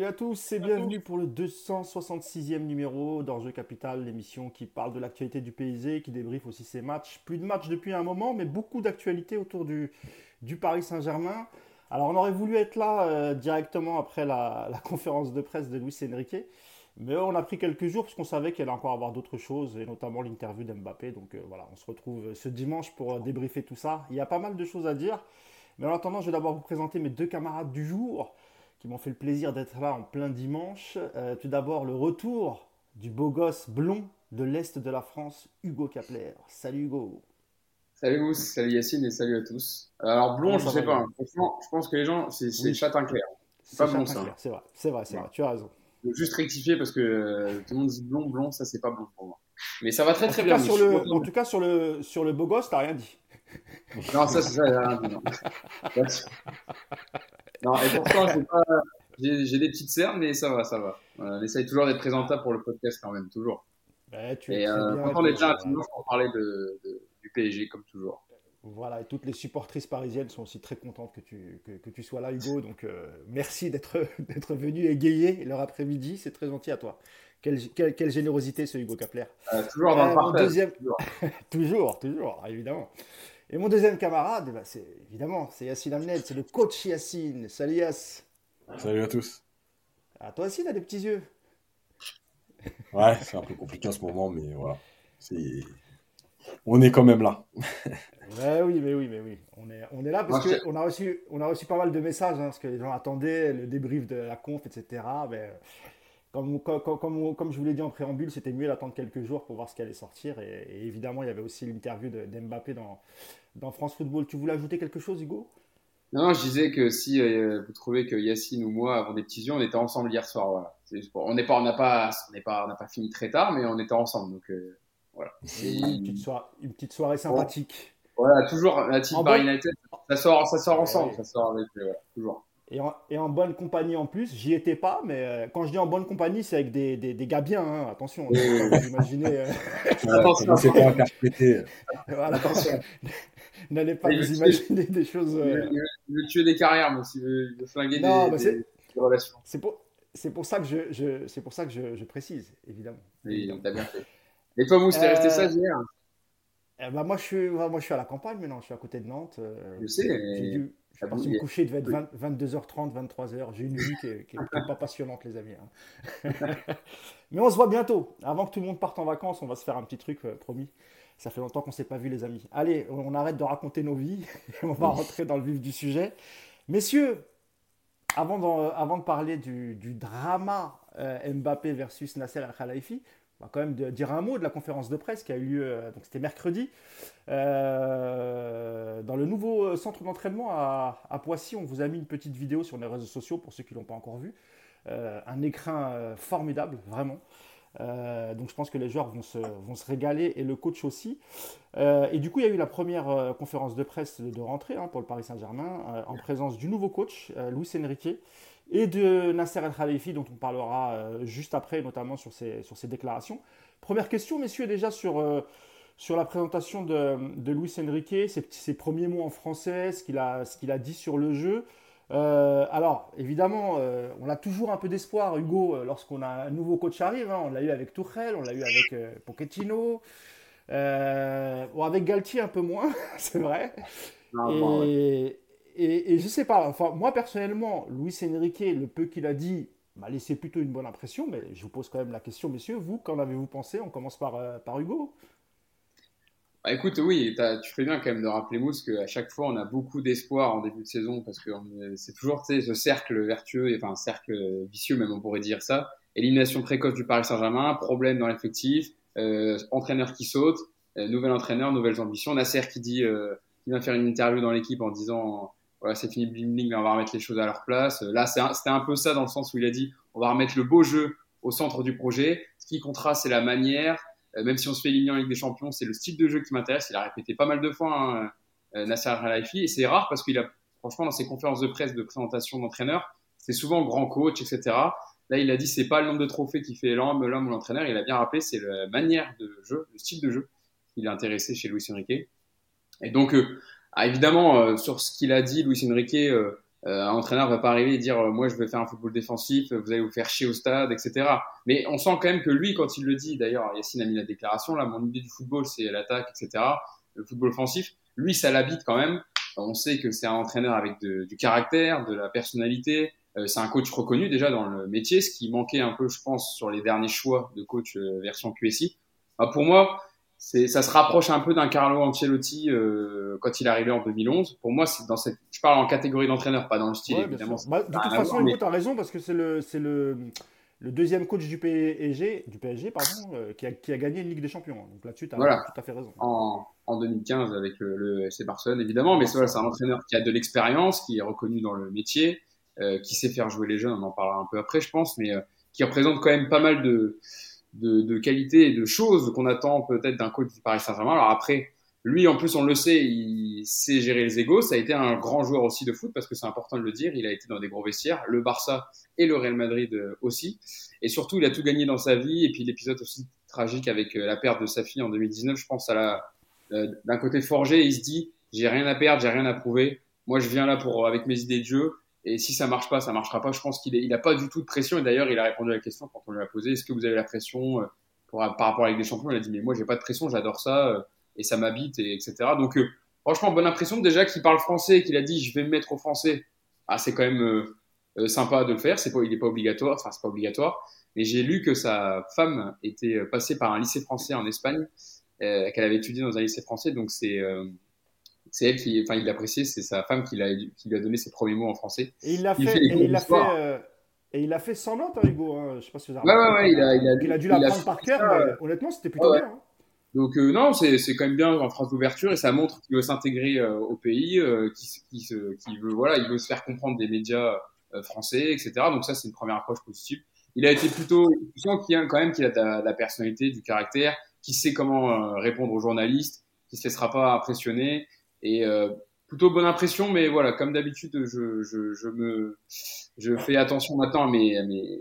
Salut à tous et bienvenue pour le 266e numéro d'Enjeu Capital, l'émission qui parle de l'actualité du PSG, qui débriefe aussi ses matchs. Plus de matchs depuis un moment, mais beaucoup d'actualités autour du, du Paris Saint-Germain. Alors on aurait voulu être là euh, directement après la, la, conférence de presse de Luis Enrique, mais on a pris quelques jours parce qu'on savait qu'il allait encore avoir d'autres choses, et notamment l'interview d'Mbappé. Donc euh, voilà, on se retrouve ce dimanche pour euh, débriefer tout ça. Il y a pas mal de choses à dire, mais en attendant, je vais d'abord vous présenter mes deux camarades du jour qui m'ont fait le plaisir d'être là en plein dimanche. Euh, tout d'abord, le retour du beau gosse blond de l'Est de la France, Hugo Kapler. Salut Hugo. Salut Mousse, salut Yacine et salut à tous. Alors blond, je sais pas. Franchement, je pense que les gens, c'est oui. châtain clair. C'est pas bon ça. C'est vrai, c'est vrai, c'est vrai. Tu as raison. Je veux juste rectifier parce que euh, tout le monde dit blond, blond, ça c'est pas bon pour moi. Mais ça va très très bien. Sur le, en tout cas, sur le, sur le beau gosse, t'as rien dit. Non, ça, c'est ça, rien dit. Non. Et pourtant, j'ai des petites cernes, mais ça va, ça va. on essaye toujours d'être présentable pour le podcast quand même, toujours. Bah, tu et euh, on est déjà toujours pour parler de, de, du PSG, comme toujours. Voilà, et toutes les supportrices parisiennes sont aussi très contentes que tu, que, que tu sois là, Hugo. Donc, euh, merci d'être venu égayer leur après-midi. C'est très gentil à toi. Quelle, quelle, quelle, générosité, ce Hugo Kapler. Euh, toujours dans le partage. Deuxième... toujours, toujours, évidemment. Et mon deuxième camarade, bah c'est évidemment, c'est Yacine Amned, c'est le coach Yacine. Salut Yass. Salut à tous. Ah, toi aussi, t'as des petits yeux. Ouais, c'est un peu compliqué en ce moment, mais voilà. On est quand même là. ouais, oui, mais oui, mais oui. On est, on est là parce qu'on a, reçu, on a reçu pas mal de messages, hein, parce que les gens attendaient le débrief de la conf, etc. Mais comme, comme, comme, comme, je vous l'ai dit en préambule, c'était mieux d'attendre quelques jours pour voir ce qui allait sortir. Et, et évidemment, il y avait aussi l'interview d'Mbappé dans, dans France Football. Tu voulais ajouter quelque chose, Hugo? Non, je disais que si euh, vous trouvez que Yacine ou moi avons des petits yeux, on était ensemble hier soir. Voilà. on n'est pas, on n'a pas, on n'est pas, on n'a pas fini très tard, mais on était ensemble. Donc euh, voilà. Une, petite soirée, une petite soirée sympathique. Voilà, toujours la team Bar United, ça sort, ça sort ensemble, ça sort avec, voilà, toujours. Et en, et en, bonne compagnie en plus, j'y étais pas, mais euh, quand je dis en bonne compagnie, c'est avec des, des, des, gars bien, hein, attention, oui, vous imaginez. Euh... attention, c'est pas un voilà. Attention. N'allez pas vous imaginer des choses. Euh... Il, veut, il, veut, tuer des carrières, mais il veut, il veut flinguer non, des, des, des, relations. C'est pour, c'est pour ça que je, je c'est pour ça que je, je précise, évidemment. Oui, t'as bien fait. Et toi, Mousse, t'es resté euh, sage hier? eh ben, moi, je suis, moi, je suis à la campagne maintenant, je suis à côté de Nantes. Euh, je sais. Je suis parti me coucher, il devait être 20, 22h30, 23h. J'ai une vie qui n'est pas passionnante, les amis. Hein. Mais on se voit bientôt. Avant que tout le monde parte en vacances, on va se faire un petit truc, euh, promis. Ça fait longtemps qu'on ne s'est pas vu, les amis. Allez, on arrête de raconter nos vies et on va rentrer dans le vif du sujet. Messieurs, avant, avant de parler du, du drama euh, Mbappé versus Nasser Al-Khelaifi, on va quand même dire un mot de la conférence de presse qui a eu lieu, euh, donc c'était mercredi, euh, dans le nouveau centre d'entraînement à, Poissy. On vous a mis une petite vidéo sur les réseaux sociaux pour ceux qui ne l'ont pas encore vu. Euh, un écrin euh, formidable, vraiment. Euh, donc je pense que les joueurs vont se, vont se régaler et le coach aussi. Euh, et du coup, il y a eu la première euh, conférence de presse de, de rentrée hein, pour le Paris Saint-Germain en présence du nouveau coach, Luis Enrique, et de Nasser El Khalifi, dont on parlera juste après, notamment sur ses, sur ses déclarations. Première question, messieurs, déjà sur, sur la présentation de, de Luis Enrique, ses, ses, premiers mots en français, ce qu'il a, qu'il a dit sur le jeu. Euh, alors, évidemment, euh, on a toujours un peu d'espoir, Hugo, euh, lorsqu'on a un nouveau coach arrive. Hein. On l'a eu avec Tuchel, on l'a eu avec euh, Pochettino. bon, avec Galtier, un peu moins, c'est vrai. Non, et, bon, ouais. Et, et, je sais pas, enfin, moi personnellement, Luis Enrique, le peu qu'il a dit, m'a laissé plutôt une bonne impression. Mais je vous pose quand même la question, messieurs, vous, qu'en avez-vous pensé? On commence par, par Hugo. Bah, écoute, oui, tu fais bien quand même de rappeler Mousse qu'à chaque fois on a beaucoup d'espoir en début de saison parce que c'est toujours ce cercle vertueux, enfin cercle vicieux même on pourrait dire ça. Élimination précoce du Paris Saint-Germain, problème dans l'effectif, euh, entraîneur qui saute, euh, nouvel entraîneur, nouvelles ambitions. Nasser qui dit, euh, qui vient faire une interview dans l'équipe en disant voilà c'est fini bling mais on va remettre les choses à leur place. Là c'était un, peu ça dans le sens où il a dit on va remettre le beau jeu au centre du projet. Ce qui comptera c'est la manière, euh, même si on se fait éliminer en Ligue des Champions, c'est le style de jeu qui m'intéresse. Il a répété pas mal de fois hein, euh, Nasser Al-Khelaifi et c'est rare parce qu'il a, franchement, dans ses conférences de presse de présentation d'entraîneur, c'est souvent grand coach, etc. Là, il a dit c'est pas le nombre de trophées qui fait l'homme, ou l'entraîneur. Il a bien rappelé c'est la manière de jeu, le style de jeu qui l'a intéressé chez Luis Enrique. Et donc, euh, ah, évidemment, euh, sur ce qu'il a dit, Luis Enrique, euh, Euh, un entraîneur va pas arriver et dire moi je vais faire un football défensif, vous allez vous faire chier au stade, etc. Mais on sent quand même que lui, quand il le dit, d'ailleurs Yacine a mis la déclaration là, mon idée du football c'est l'attaque, etc. Le football offensif, lui ça l'habite quand même. On sait que c'est un entraîneur avec du caractère, de la personnalité. Euh, c'est un coach reconnu déjà dans le métier, ce qui manquait un peu, je pense, sur les derniers choix de coach euh, version QSI. Bah, pour moi, c'est, ça se rapproche un peu d'un Carlo Ancelotti euh, quand il est arrivé en 2011. Pour moi, c'est dans cette, je parle en catégorie d'entraîneur, pas dans le style évidemment. Bah, de toute façon, tu as raison parce que c'est le, c'est le, le deuxième coach du PSG, du PSG pardon, euh, qui, a, qui, a, gagné une Ligue des Champions. Donc là-dessus, tu as voilà. tout à fait raison. En, en 2015 avec le, le FC Barcelone, évidemment, mais c'est, voilà, c'est un entraîneur qui a de l'expérience, qui est reconnu dans le métier, euh, qui sait faire jouer les jeunes. On en parlera un peu après, je pense, mais euh, qui représente quand même pas mal de de, de qualité et de choses qu'on attend peut-être d'un coach du Paris Saint-Germain. Alors après, lui, en plus, on le sait, il sait gérer les égos. Ça a été un grand joueur aussi de foot parce que c'est important de le dire. Il a été dans des gros vestiaires, le Barça et le Real Madrid euh, aussi. Et surtout, il a tout gagné dans sa vie. Et puis l'épisode aussi tragique avec euh, la perte de sa fille en 2019, je pense à la euh, d'un côté forgé. Il se dit, j'ai rien à perdre, j'ai rien à prouver. Moi, je viens là pour avec mes idées de jeu. Et si ça marche pas, ça marchera pas. Je pense qu'il il a pas du tout de pression. Et d'ailleurs, il a répondu à la question quand on lui a posé est-ce que vous avez la pression euh, pour, par rapport à la des Champions? Il a dit mais moi j'ai pas de pression, j'adore ça euh, et ça m'habite et etc. Donc euh, franchement, bonne impression déjà qu'il parle français et qu'il a dit je vais me mettre au français. Ah c'est quand même sympa de le faire. C'est pas, il est pas obligatoire. Enfin c'est pas obligatoire. Mais j'ai lu que sa femme était passée par un lycée français en Espagne, qu'elle avait étudié dans un lycée français. Donc c'est c'est elle qui, enfin, il l'appréciait, c'est sa femme qui, qui lui a donné ses premiers mots en français. Et il l'a fait, et il l'a fait, euh, et il l'a fait sans note, hein, Hugo. Hein. Je sais pas si vous avez. Ouais, ouais, ouais, il a, il a, il a dû l'apprendre par cœur. Mais, honnêtement, c'était plutôt bien. Hein. Donc euh, non, c'est quand même bien en phrase d'ouverture et ça montre qu'il veut s'intégrer euh, au pays, euh, qui, qui, se, qui veut voilà, il veut se faire comprendre des médias euh, français, etc. Donc ça, c'est une première approche positive. Il a été plutôt, tu sens qu'il a quand même qu'il a de la, de la, personnalité, du caractère, qui sait comment répondre aux journalistes, qui se laissera pas impressionner et plutôt bonne impression, mais voilà, comme d'habitude, je, je, je, me, je fais attention maintenant à mes, à mes,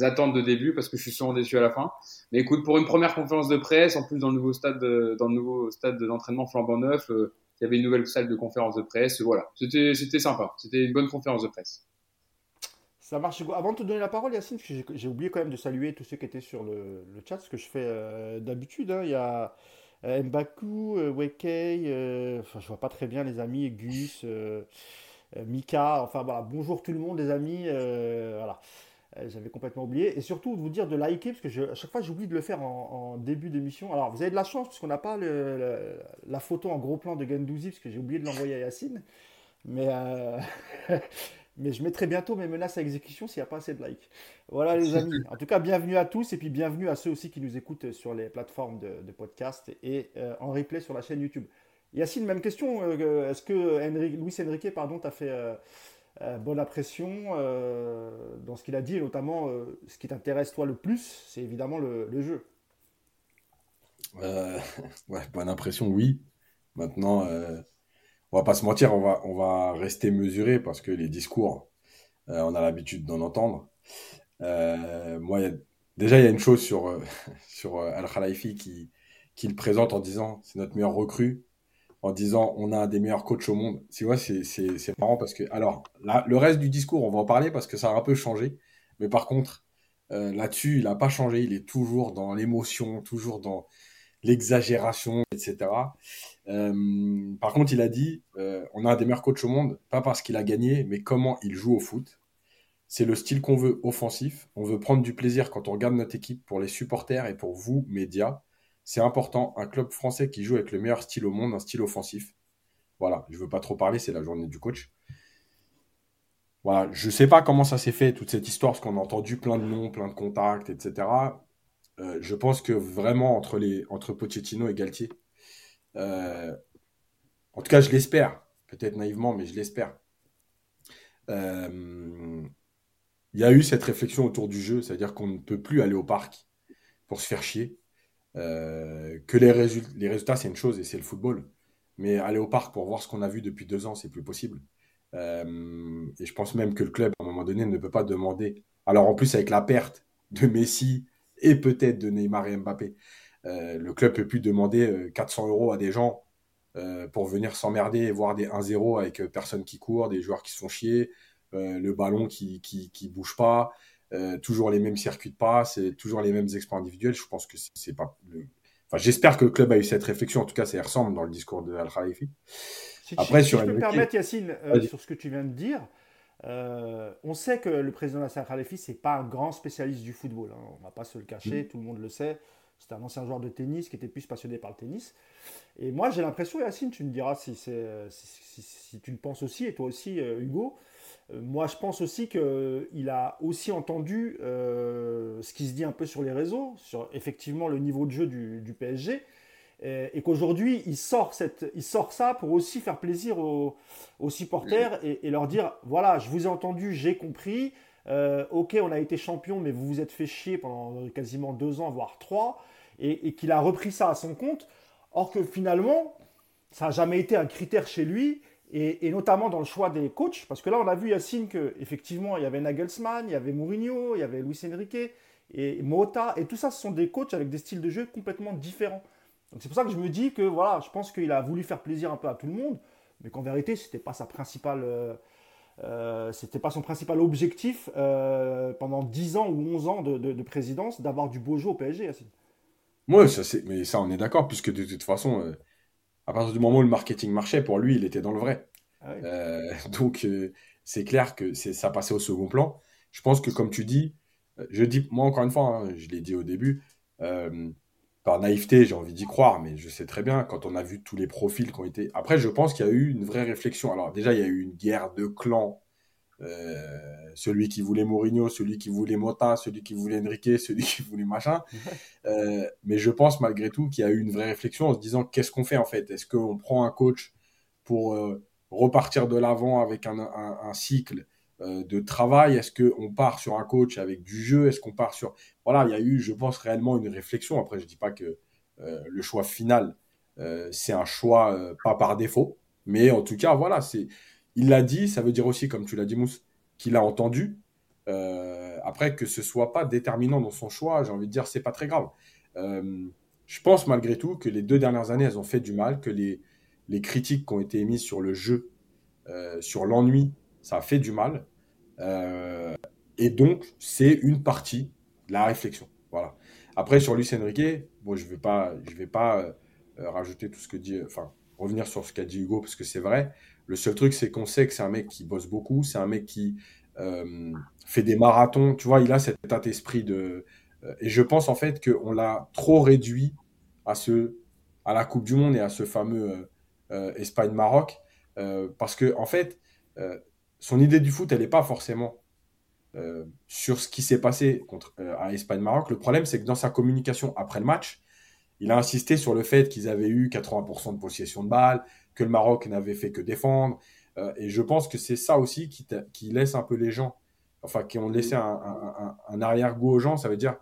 attentes de début parce que je suis souvent déçu à la fin. Mais écoute, pour une première conférence de presse, en plus dans le nouveau stade, de, dans le nouveau stade d'entraînement flambant neuf, euh, il y avait une nouvelle salle de conférence de presse. Voilà, c'était, c'était sympa. C'était une bonne conférence de presse. Ça marche. Avant de te donner la parole, Yacine, j'ai oublié quand même de saluer tous ceux qui étaient sur le, le chat, ce que je fais euh, d'habitude. Hein. Il y a euh, Mbaku, euh, Wekei, euh, enfin je vois pas très bien les amis, Gus, Mika, enfin voilà, bonjour tout le monde les amis, voilà. J'avais complètement oublié. Et surtout, de vous dire de liker, parce que à chaque fois, j'oublie de le faire en, début d'émission. Alors, vous avez de la chance, parce qu'on n'a pas la photo en gros plan de Gendouzi, parce que j'ai oublié de l'envoyer à Yacine. Mais mais je mettrai bientôt mes menaces à exécution s'il n'y a pas assez de likes. Voilà les amis. En tout cas, bienvenue à tous et puis bienvenue à ceux aussi qui nous écoutent sur les plateformes de, podcast et euh, en replay sur la chaîne YouTube. Yacine, même question. Euh, est-ce que Henry, Luis Enrique pardon, t'a fait euh, bonne impression dans ce qu'il a dit et notamment ce qui t'intéresse toi le plus, c'est évidemment le, le jeu. ouais, bonne impression, oui. Maintenant, on va pas se mentir, on va, on va rester mesuré parce que les discours, euh, on a l'habitude d'en entendre. Euh, moi, déjà, il y a une chose sur, euh, sur Al-Khalifi qui, qui le présente en disant c'est notre meilleur recrue, en disant on a un des meilleurs coachs au monde. Tu vois, c'est marrant parce que, alors, là, le reste du discours, on va en parler parce que ça a un peu changé. Mais par contre, là-dessus, il n'a pas changé. Il est toujours dans l'émotion, toujours dans l'exagération, etc. Euh, par contre, il a dit euh, on a un des meilleurs coachs au monde, pas parce qu'il a gagné, mais comment il joue au foot. C'est le style qu'on veut offensif. On veut prendre du plaisir quand on regarde notre équipe pour les supporters et pour vous, médias. C'est important, un club français qui joue avec le meilleur style au monde, un style offensif. Voilà, je veux pas trop parler, c'est la journée du coach. Voilà, je sais pas comment ça s'est fait, toute cette histoire, parce qu'on a entendu plein de noms, plein de contacts, etc. Euh, je pense que vraiment, entre, les, entre Pochettino et Galtier, euh, en tout cas, je l'espère. Peut-être naïvement, mais je l'espère. Euh, il y a eu cette réflexion autour du jeu, c'est-à-dire qu'on ne peut plus aller au parc pour se faire chier. Que les, les résultats, c'est une chose et c'est le football. Mais aller au parc pour voir ce qu'on a vu depuis deux ans, c'est plus possible. Et je pense même que le club, à un moment donné, ne peut pas demander. Alors en plus, avec la perte de Messi et peut-être de Neymar et Mbappé, euh, le club peut plus demander 400 euh, euros à des gens pour venir s'emmerder et voir des 1-0 avec personne qui court, des joueurs qui se font chier, le ballon qui, qui, qui bouge pas, toujours les mêmes circuits de passe, toujours les mêmes exploits individuels. Je pense que c'est pas le... Enfin, j'espère que le club a eu cette réflexion. En tout cas, ça ressemble dans le discours de Al Khalifi. Après, si, sur je peux me permettre, Yacine, sur ce que tu viens de dire, euh, on sait que le président Nasser Khalifi, ce n'est pas un grand spécialiste du football. Hein. On ne va pas se le cacher, mm. tout le monde le sait. C'est un ancien joueur de tennis qui était plus passionné par le tennis. Et moi, j'ai l'impression, Yacine, tu me diras si, si, tu le penses aussi, et toi aussi, euh, Hugo. Euh, moi, je pense aussi qu'il a aussi entendu ce qui se dit un peu sur les réseaux, sur effectivement le niveau de jeu du PSG et, qu'aujourd'hui, il, sort ça pour aussi faire plaisir aux, supporters et, leur dire, voilà, je vous ai entendu, j'ai compris, euh, ok, on a été champion, mais vous vous êtes fait chier pendant quasiment deux ans, voire trois, et, qu'il a repris ça à son compte, or que finalement, ça n'a jamais été un critère chez lui, et, notamment dans le choix des coachs, parce que là, on a vu, Yacine, qu'effectivement, il y avait Nagelsmann, il y avait Mourinho, il y avait Luis Enrique, et Mota, et tout ça, ce sont des coachs avec des styles de jeu complètement différents. Donc c'est pour ça que je me dis que voilà, je pense qu'il a voulu faire plaisir un peu à tout le monde, mais qu'en vérité, c'était pas sa principale, euh, euh c'était pas son principal objectif euh, pendant 10 ans ou 11 ans de, présidence d'avoir du beau jeu au PSG. Moi, ça, mais ça, on est d'accord, puisque de toute façon, à partir du moment où le marketing marchait, pour lui, il était dans le vrai. Ah donc, c'est clair que ça passait au second plan. Je pense que, comme tu dis, je dis, moi, encore une fois, hein, je l'ai dit au début, par naïveté, j'ai envie d'y croire, mais je sais très bien, quand on a vu tous les profils qui ont été. Après, je pense qu'il y a eu une vraie réflexion. Alors, déjà, il y a eu une guerre de clans. Euh, celui qui voulait Mourinho, celui qui voulait Mota, celui qui voulait Enrique, celui qui voulait machin. Euh, mais je pense malgré tout qu'il y a eu une vraie réflexion en se disant qu'est-ce qu'on fait en fait? Est-ce qu'on prend un coach pour euh, repartir de l'avant avec un, un cycle de travail? Est-ce qu'on part sur un coach avec du jeu? Est-ce qu'on part sur... Voilà, il y a eu, je pense, réellement une réflexion. Après, je ne dis pas que euh, le choix final, euh, c'est un choix pas par défaut. Mais en tout cas, voilà, c'est... Il l'a dit, ça veut dire aussi, comme tu l'as dit, Mousse, qu'il a entendu. après, que ce soit pas déterminant dans son choix, j'ai envie de dire, c'est pas très grave. je pense malgré tout que les deux dernières années, elles ont fait du mal, que les, les critiques qui ont été émises sur le jeu, sur l'ennui, ça a fait du mal. Euh, et donc, c'est une partie de la réflexion. Voilà. Après, sur Luis Enrique, bon, je ne vais pas, je vais pas euh, rajouter tout ce que dit, enfin, revenir sur ce qu'a dit Hugo, parce que c'est vrai. Le seul truc, c'est qu'on sait que c'est un mec qui bosse beaucoup, c'est un mec qui euh, fait des marathons. Tu vois, il a cet état d'esprit de. et je pense en fait qu'on l'a trop réduit à, ce, à la Coupe du Monde et à ce fameux Espagne-Maroc. parce que, en fait, son idée du foot, elle n'est pas forcément euh, sur ce qui s'est passé contre, euh, à Espagne-Maroc. Le problème, c'est que dans sa communication après le match, il a insisté sur le fait qu'ils avaient eu 80% de possession de balle, que le Maroc n'avait fait que défendre. Euh, et je pense que c'est ça aussi qui, laisse un peu les gens, enfin, qui ont laissé un, arrière-goût aux gens. Ça veut dire,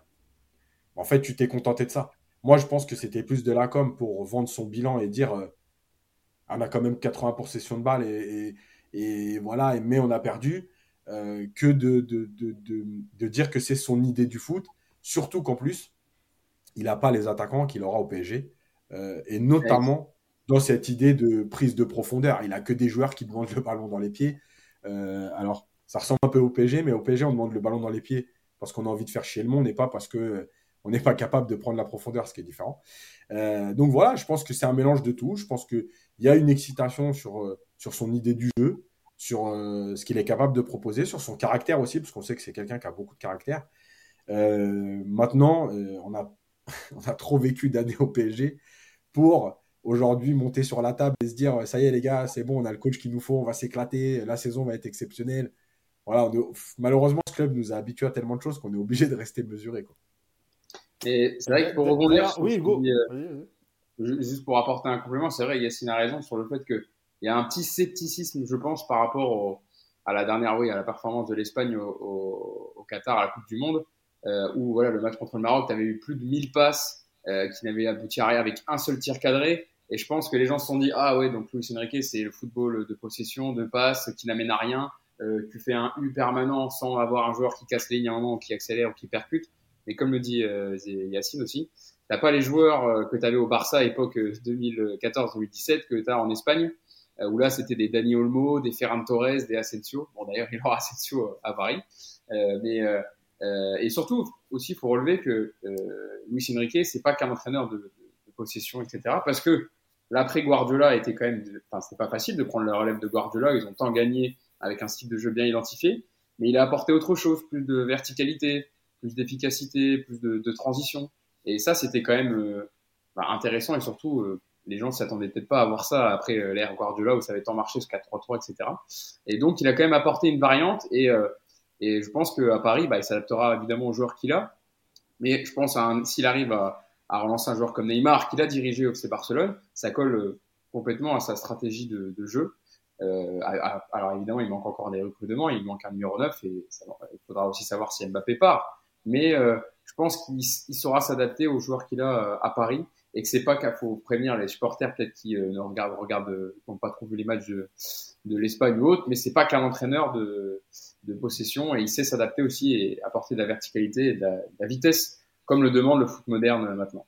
en fait, tu t'es contenté de ça. Moi, je pense que c'était plus de la com pour vendre son bilan et dire on a quand même 80% de possession de balle et et voilà, mais on a perdu, euh, que de, de, de, de, dire que c'est son idée du foot, surtout qu'en plus, il n'a pas les attaquants qu'il aura au PSG, euh, et notamment dans cette idée de prise de profondeur. Il n'a que des joueurs qui demandent le ballon dans les pieds. Euh, alors, ça ressemble un peu au PSG, mais au PSG, on demande le ballon dans les pieds parce qu'on a envie de faire chier le monde et pas parce que on n'est pas capable de prendre la profondeur, ce qui est différent. donc voilà, je pense que c'est un mélange de tout. Je pense qu'il y a une excitation sur, sur son idée du jeu, sur euh, ce qu'il est capable de proposer, sur son caractère aussi, parce qu'on sait que c'est quelqu'un qui a beaucoup de caractère. Euh, maintenant, euh, on, a, on a trop vécu d'années au PSG pour aujourd'hui monter sur la table et se dire ça y est les gars, c'est bon, on a le coach qu'il nous faut, on va s'éclater, la saison va être exceptionnelle. Voilà, malheureusement, ce club nous a habitués à tellement de choses qu'on est obligé de rester mesuré. Quoi. Et c'est vrai que pour rebondir, oui, juste pour apporter un complément, c'est vrai, Yacine a raison sur le fait que il y a un petit scepticisme, je pense, par rapport à la dernière, oui, à la performance de l'Espagne au, au, Qatar à la Coupe du Monde, euh, où voilà, le match contre le Maroc, tu avais eu plus de 1000 passes euh, qui n'avaient abouti à rien avec un seul tir cadré. Et je pense que les gens se sont dit, ah ouais, donc Luis Enrique, c'est le football de possession, de passe, qui n'amène à rien. Euh, tu fais un U permanent sans avoir un joueur qui casse les lignes à un moment, qui accélère ou qui percute. Et comme le dit euh, Yacine aussi, t'as pas les joueurs que tu avais au Barça à l'époque 2014-2017 que tu as en Espagne, où là c'était des Dani Olmo, des Ferran Torres, des Asensio. Bon d'ailleurs il aura Asensio à Paris, mais et surtout aussi il faut relever que Luis Enrique c'est pas qu'un entraîneur de, de, possession etc. Parce que l'après Guardiola était quand même, enfin c'était pas facile de prendre la relève de Guardiola, ils ont tant gagné avec un style de jeu bien identifié, mais il a apporté autre chose, plus de verticalité, plus d'efficacité, plus de, de, transition. Et ça, c'était quand même euh, bah, intéressant et surtout, euh, les gens s'attendaient peut-être pas à voir ça après euh, l'ère Guardiola où ça avait tant marché ce 4-3-3, etc. Et donc, il a quand même apporté une variante et, et je pense qu'à Paris, bah, il s'adaptera évidemment aux joueurs qu'il a. Mais je pense s'il arrive à, à, relancer un joueur comme Neymar, qu'il a dirigé au FC Barcelone, ça colle complètement à sa stratégie de, jeu. Euh, alors évidemment, il manque encore des recrutements, il manque un numéro 9 et il faudra aussi savoir si Mbappé part. Mais euh, je pense qu'il saura s'adapter aux joueurs qu'il a euh, à Paris et que c'est pas qu'il faut prévenir les supporters peut-être qui ne regardent, n'ont pas trop vu les matchs de, l'Espagne ou autre, mais c'est pas qu'un entraîneur de, possession et il sait s'adapter aussi et apporter de la verticalité et de la, vitesse comme le demande le foot moderne maintenant.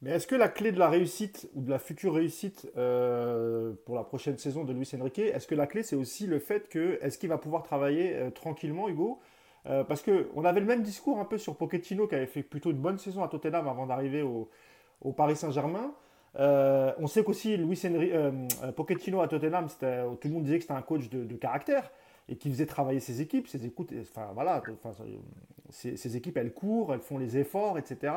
Mais est-ce que la clé de la réussite ou de la future réussite euh, pour la prochaine saison de Luis Enrique, est-ce que la clé c'est aussi le fait que est-ce qu'il va pouvoir travailler euh, tranquillement, Hugo? Euh, Parce que on avait le même discours un peu sur Pochettino qui avait fait plutôt une bonne saison à Tottenham avant d'arriver au, au, Paris Saint-Germain. on sait qu'aussi Luis Enrique, Pochettino à Tottenham, tout le monde disait que c'était un coach de, caractère et qui faisait travailler ses équipes. Ses, écoutes, enfin voilà, enfin, ses, équipes elles courent, elles font les efforts, etc.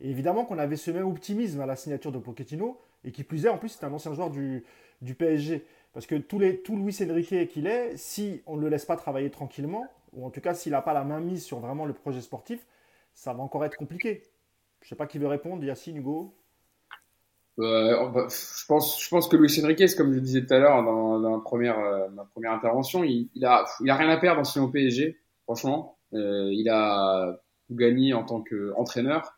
Et évidemment qu'on avait ce même optimisme à la signature de Pochettino, et qui plus est, en plus, c'est un ancien joueur du, du, PSG. Parce que tout, les, tout Luis Enrique qu'il est, si on ne le laisse pas travailler tranquillement, ou en tout cas s'il n'a pas la main mise sur vraiment le projet sportif, ça va encore être compliqué. Je sais pas qui veut répondre, Yacine, Hugo euh, je, pense, je pense que Luis Enrique, comme je disais tout à l'heure dans, euh, ma première intervention, il, il, a, il a rien à perdre en signant au PSG, franchement. Euh, il a gagné en tant qu'entraîneur.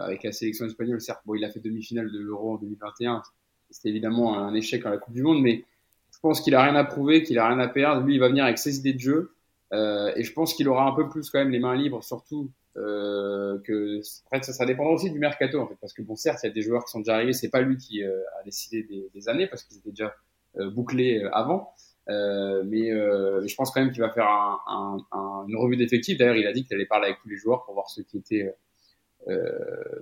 Avec la sélection espagnole. Certes, bon, il a fait demi-finale de l'Euro en 2021. C'était évidemment un échec à la Coupe du Monde, mais je pense qu'il a rien à prouver, qu'il a rien à perdre. Lui, il va venir avec ses idées de jeu. Et je pense qu'il aura un peu plus quand même les mains libres, surtout euh, que après, ça, ça dépendra aussi du mercato en fait, parce que bon, certes, il y a des joueurs qui sont déjà arrivés, c'est pas lui qui euh, a décidé des, des, années parce qu'ils étaient déjà euh, bouclés euh, avant. mais je pense quand même qu'il va faire un, un, un, une revue d'effectifs. D'ailleurs, il a dit qu'il allait parler avec tous les joueurs pour voir ceux qui étaient euh,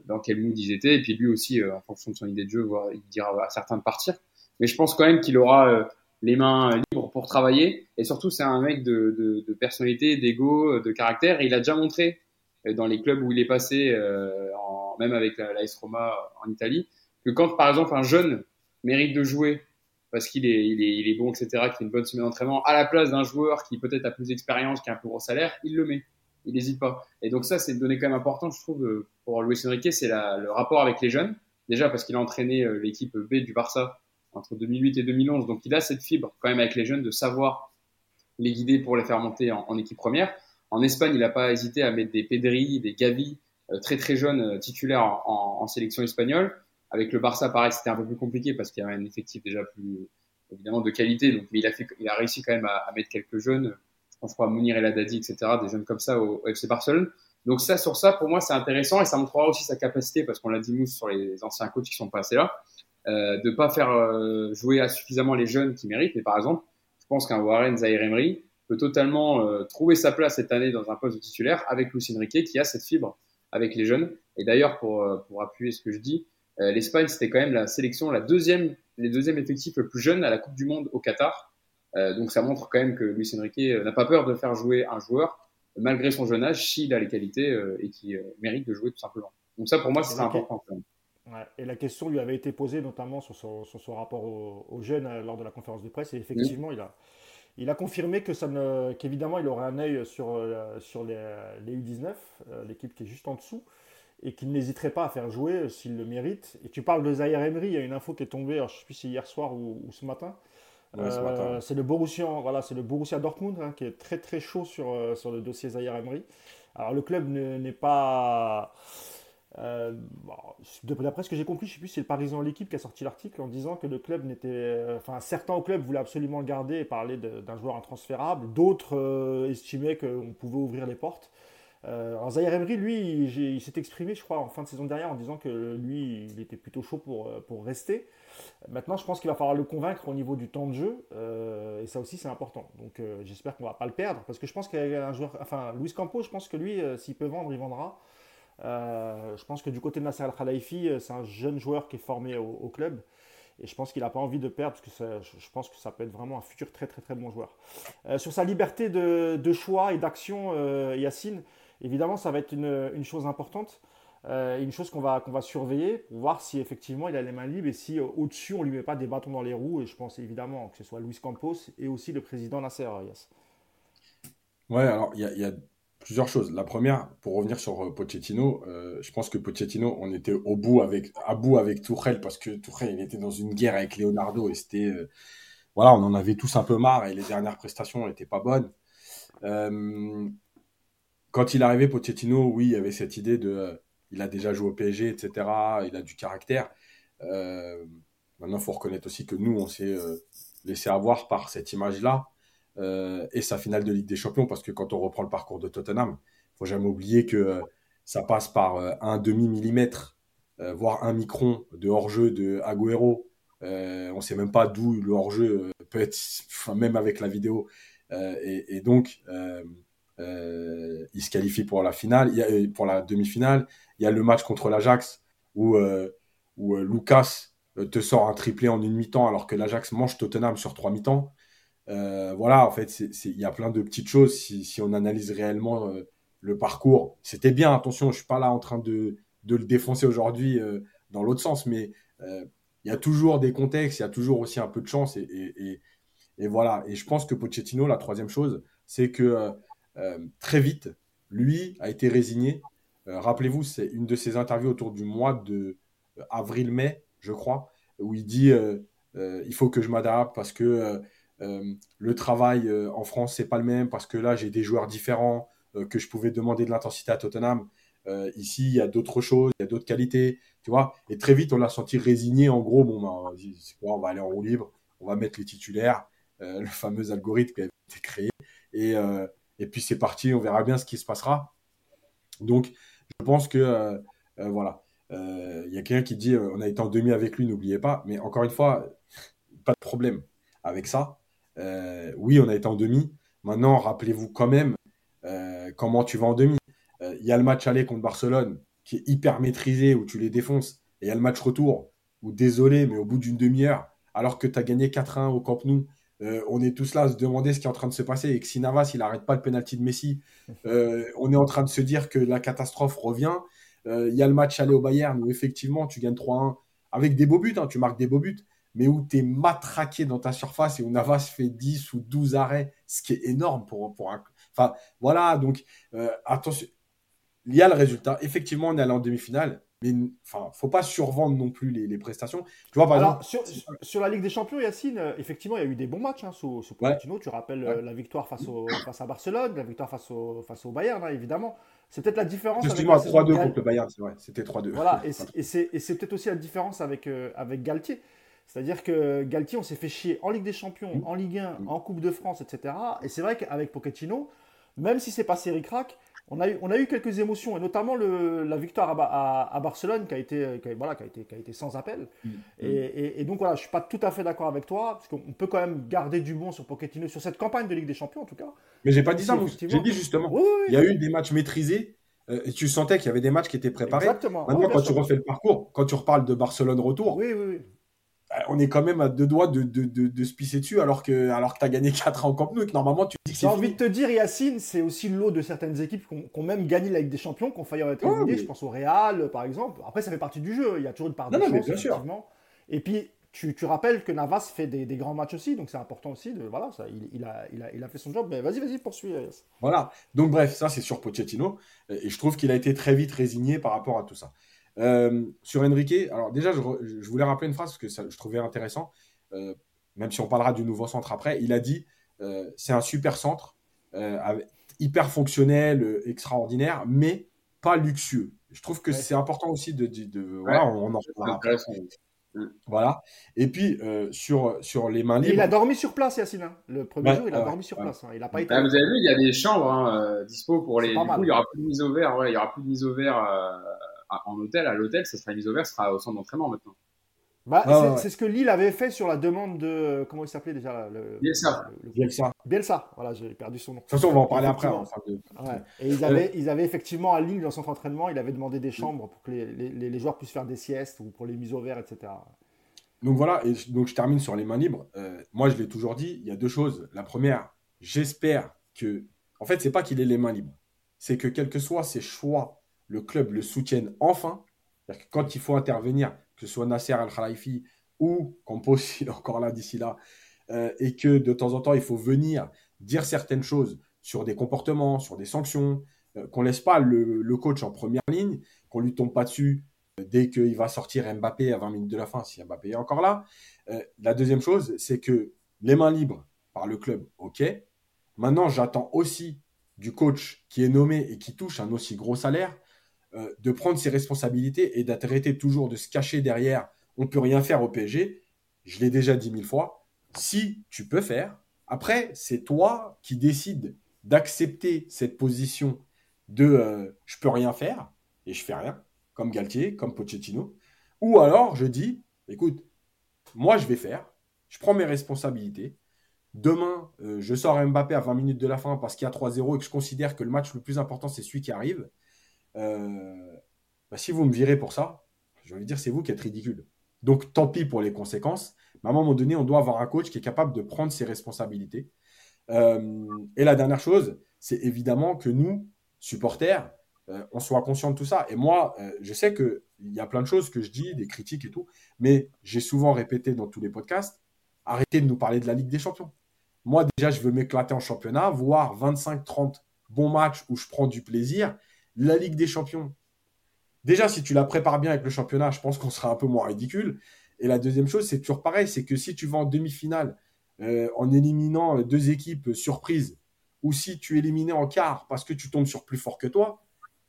dans quel mood ils étaient. Et puis lui aussi, euh, en fonction de son idée de jeu, il dira à certains de partir. Mais je pense quand même qu'il aura euh, les mains libres pour travailler. Et surtout, c'est un mec de, de, de personnalité, d'ego, de caractère. Et il a déjà montré dans les clubs où il est passé, euh, même avec l'AS Roma en Italie, que quand par exemple un jeune mérite de jouer parce qu'il est, bon, etc., qu'il a une bonne semaine d'entraînement, à la place d'un joueur qui peut-être a plus d'expérience, qui a un plus gros salaire, il le met il n'hésite pas. Et donc ça, c'est une donnée quand même importante, je trouve, euh, pour Luis Enrique, c'est le rapport avec les jeunes. Déjà parce qu'il a entraîné euh, l'équipe B du Barça entre 2008 et 2011, donc il a cette fibre quand même avec les jeunes de savoir les guider pour les faire monter en, équipe première. En Espagne, il n'a pas hésité à mettre des Pedri, des Gavi, euh, très très jeunes titulaires en, en, sélection espagnole. Avec le Barça, pareil, c'était un peu plus compliqué parce qu'il y avait un effectif déjà plus évidemment de qualité. Donc, mais il a fait, il a réussi quand même à, à mettre quelques jeunes je crois Mounir El Haddadi, etc., des jeunes comme ça au, FC Barcelone. Donc ça, sur ça, pour moi, c'est intéressant et ça montrera aussi sa capacité, parce qu'on l'a dit Mousse sur les anciens coachs qui sont passés là, euh, de pas faire euh, jouer à suffisamment les jeunes qui méritent. Mais par exemple, je pense qu'un Warren Zahir Emery peut totalement euh, trouver sa place cette année dans un poste de titulaire avec Lucien Riquet qui a cette fibre avec les jeunes. Et d'ailleurs, pour, euh, pour appuyer ce que je dis, euh, l'Espagne, c'était quand même la sélection, la deuxième, les deuxièmes effectifs le plus jeunes à la Coupe du Monde au Qatar. Euh, donc ça montre quand même que Luis Enrique euh, n'a pas peur de faire jouer un joueur malgré son jeune âge s'il a les qualités euh, et qui mérite de jouer tout simplement. Donc ça pour moi c'est important. Ouais. Et la question lui avait été posée notamment sur son, sur son rapport aux, jeunes lors de la conférence de presse et effectivement il a il a confirmé que ça ne, qu'évidemment il aurait un œil sur, sur les, les U19, l'équipe qui est juste en dessous, et qu'il n'hésiterait pas à faire jouer s'il le mérite. Et tu parles de Zaire Emery, il y a une info qui est tombée, alors je ne sais plus si c'est hier soir ou, ou ce matin, euh, c'est le Borussia, voilà, c'est le Borussia Dortmund hein, qui est très très chaud sur, euh, sur le dossier Zaire Emery. Alors le club n'est pas, euh, d'après ce que j'ai compris, je ne sais plus si c'est le Parisien l'équipe qui a sorti l'article en disant que le club n'était, enfin certains au club voulaient absolument le garder et parler d'un joueur intransférable, d'autres estimaient qu'on pouvait ouvrir les portes. alors Zahir Emery, lui, il, s'est exprimé, je crois, en fin de saison dernière en disant que lui, il était plutôt chaud pour, pour rester. Maintenant, je pense qu'il va falloir le convaincre au niveau du temps de jeu, et ça aussi, c'est important. Donc, j'espère qu'on va pas le perdre, parce que je pense qu'il y a un joueur, enfin, Luis Campos, je pense que lui, s'il peut vendre, il vendra. Je pense que du côté de Nasser Al-Khelaifi, c'est un jeune joueur qui est formé au club. Et je pense qu'il n'a pas envie de perdre parce que je pense que ça peut être vraiment un futur très très très bon joueur. Euh, sur sa liberté de, choix et d'action, euh, Yacine, évidemment, ça va être une, chose importante. Euh, une chose qu'on va, surveiller pour voir si effectivement il a les mains libres et si au-dessus on ne lui met pas des bâtons dans les roues. Et je pense évidemment que ce soit Luis Campos et aussi le président Nasser Yass. Ouais, alors il y a plusieurs choses. La première, pour revenir sur euh, Pochettino, euh, je pense que Pochettino, on était à bout avec Tourelle parce que Tourelle, il était dans une guerre avec Leonardo et c'était, euh, voilà, on en avait tous un peu marre et les dernières prestations n'étaient pas bonnes. quand il arrivé, Pochettino, oui, il y avait cette idée de, il a déjà joué au PSG, etc. Il a du caractère. maintenant, il faut reconnaître aussi que nous, on s'est laissé avoir par cette image-là. Euh, et sa finale de Ligue des Champions, parce que quand on reprend le parcours de Tottenham, il faut jamais oublier que euh, ça passe par euh, un demi-millimètre, voire un micron de hors-jeu de Agüero. on ne sait même pas d'où le hors-jeu peut être, même avec la vidéo. Et, donc, il se qualifie pour la finale, pour la demi-finale. Il y a le match contre l'Ajax où, où Lucas te sort un triplé en une mi-temps alors que l'Ajax mange Tottenham sur trois mi-temps. Euh, voilà, en fait, il y a plein de petites choses si, on analyse réellement euh, le parcours. C'était bien, attention, je suis pas là en train de, le défoncer aujourd'hui euh, dans l'autre sens, mais il y a toujours des contextes, il y a toujours aussi un peu de chance. Et, voilà, et je pense que Pochettino, la troisième chose, c'est que très vite, lui a été résigné. Rappelez-vous, c'est une de ses interviews autour du mois de avril-mai, je crois, où il dit il faut que je m'adapte parce que le travail euh, en France, c'est pas le même parce que là, j'ai des joueurs différents euh, que je pouvais demander de l'intensité à Tottenham. ici, il y a d'autres choses, il y a d'autres qualités, tu vois. Et très vite, on l'a senti résigné. En gros, bon, ben, on va aller en roue libre, on va mettre les titulaires, le fameux algorithme qui a été créé. Et, et puis c'est parti, on verra bien ce qui se passera. Donc, je pense que voilà, il y a quelqu'un qui dit on a été en demi avec lui, n'oubliez pas. Mais encore une fois, pas de problème avec ça. Euh, oui, on a été en demi. Maintenant, rappelez-vous quand même euh, comment tu vas en demi. Euh, il y a le match aller contre Barcelone qui est hyper maîtrisé où tu les défonces. Et il y a le match retour où, désolé, mais au bout d'une demi-heure, alors que tu as gagné 4-1 au Camp Nou, on est tous là à se demander ce qui est en train de se passer et que si Navas il n'arrête pas le penalty de Messi, on est en train de se dire que la catastrophe revient. Il y a le match aller au Bayern où effectivement tu gagnes 3-1 avec des beaux buts, hein, tu marques des beaux buts, mais où tu es matraqué dans ta surface et où Navas fait 10 ou 12 arrêts, ce qui est énorme pour, pour un. Enfin, voilà, donc euh, attention. Il y a le résultat. Effectivement, on est allé en demi-finale, mais enfin, faut pas survendre non plus les, prestations. Tu vois, par exemple, sur, la Ligue des Champions, Yacine, euh, effectivement, il y a eu des bons matchs hein, sous, sous Pochettino. Tu rappelles euh, la victoire face, au, face à Barcelone, la victoire face au, face au Bayern, hein, évidemment. C'est peut-être la différence. Excuse-moi, 3-2 contre le Bayern, c'est vrai. C'était 3-2. Voilà, et c'est peut-être aussi la différence avec, avec Galtier. C'est-à-dire que Galtier, on s'est fait chier en Ligue des Champions, mmh. en Ligue 1, mmh. en Coupe de France, etc. Et c'est vrai qu'avec Pochettino, même si c'est pas série crack, on a, eu, on a eu quelques émotions, et notamment le, la victoire à, Barcelone qui a, été, voilà, qui, a été, qui a été sans appel. Mmh. Et, donc voilà, je suis pas tout à fait d'accord avec toi, parce qu'on peut quand même garder du bon sur Pochettino, sur cette campagne de Ligue des Champions en tout cas. Mais j'ai pas dit ça, j'ai dit justement, il y a eu des matchs maîtrisés, euh, et tu sentais qu'il y avait des matchs qui étaient préparés. Exactement. Maintenant, quand tu refais le parcours, quand tu reparles de Barcelone retour, oui, oui, oui. Euh, on est quand même à deux doigts de, de, se pisser dessus alors que, alors que tu as gagné 4 ans en Camp Nou et que normalement tu dis que J'ai envie de te dire, Yacine, c'est aussi l'eau de certaines équipes qui ont, même gagné la Ligue des Champions, qui ont failli être éliminées. Je pense au Real, par exemple. Après, ça fait partie du jeu. Il y a toujours une part de chance, effectivement. Et puis, tu, tu, rappelles que Navas fait des, grands matchs aussi, donc c'est important aussi. De, voilà, ça, il, il, a, il, a, il, a, fait son job. Mais vas-y, vas-y, poursuis. Voilà. Donc, bref, ça, c'est sur Pochettino. Et je trouve qu'il a été très vite résigné par rapport à tout ça. Euh, sur Enrique, alors déjà, je, voulais rappeler une phrase parce que ça, je trouvais intéressant, euh, même si on parlera du nouveau centre après. Il a dit euh, c'est un super centre, hyper fonctionnel, extraordinaire, mais pas luxueux. Je trouve que c'est important aussi de. de, voilà, on, en Mm. Voilà. Et puis, euh, sur, sur les mains libres. il a dormi sur place, Yacine. Hein. Le premier jour, il a dormi sur place. Hein. Il a pas été. Ah, vous avez vu, il y a des chambres hein, dispo pour les. Du coup, il y aura plus de mise au vert. Ouais, il y aura plus de mise au vert euh, en hôtel. À l'hôtel, ça sera mise au vert, sera au centre d'entraînement maintenant. Bah, ah, c'est ce que Lille avait fait sur la demande de. Comment il s'appelait déjà le, Bielsa. Bielsa. Bielsa, voilà, j'ai perdu son nom. De toute façon, on va en parler après. Et ils avaient, ils avaient effectivement à Lille, dans son entraînement, il avait demandé des chambres pour que les, les, les, joueurs puissent faire des siestes ou pour les mises au vert, etc. Donc voilà, et donc je termine sur les mains libres. Euh, moi, je l'ai toujours dit, il y a deux choses. La première, j'espère que. En fait, c'est pas qu'il ait les mains libres. C'est que quels que soient ses choix, le club le soutienne enfin. Que quand il faut intervenir, que ce soit Nasser Al-Khalifi ou Campos, il est encore là d'ici là, euh, et que de temps en temps, il faut venir dire certaines choses sur des comportements, sur des sanctions, euh, qu'on laisse pas le, coach en première ligne, qu'on lui tombe pas dessus dès qu'il va sortir Mbappé à 20 minutes de la fin, si Mbappé est encore là. Euh, la deuxième chose, c'est que les mains libres par le club, ok. Maintenant, j'attends aussi du coach qui est nommé et qui touche un aussi gros salaire euh, de prendre ses responsabilités et d'arrêter toujours de se cacher derrière on peut rien faire au PSG. Je l'ai déjà dit mille fois. Si tu peux faire, après, c'est toi qui décides d'accepter cette position de euh, je peux rien faire et je fais rien, comme Galtier, comme Pochettino. Ou alors je dis, écoute, moi je vais faire, je prends mes responsabilités. Demain, euh, je sors Mbappé à 20 minutes de la fin parce qu'il y a 3-0 et que je considère que le match le plus important, c'est celui qui arrive. Euh, bah, si vous me virez pour ça, je vais dire, c'est vous qui êtes ridicule. Donc, tant pis pour les conséquences. Mais à un moment donné, on doit avoir un coach qui est capable de prendre ses responsabilités. Euh, et la dernière chose, c'est évidemment que nous, supporters, euh, on soit conscient de tout ça. Et moi, je sais qu'il y a plein de choses que je dis, des critiques et tout, mais j'ai souvent répété dans tous les podcasts, arrêtez de nous parler de la Ligue des Champions. Moi, déjà, je veux m'éclater en championnat, voir 25-30 bons matchs où je prends du plaisir la Ligue des Champions. Déjà, si tu la prépares bien avec le championnat, je pense qu'on sera un peu moins ridicule. Et la deuxième chose, c'est toujours pareil, c'est que si tu vas en demi-finale euh, en éliminant deux équipes surprises, ou si tu es éliminé en quart parce que tu tombes sur plus fort que toi,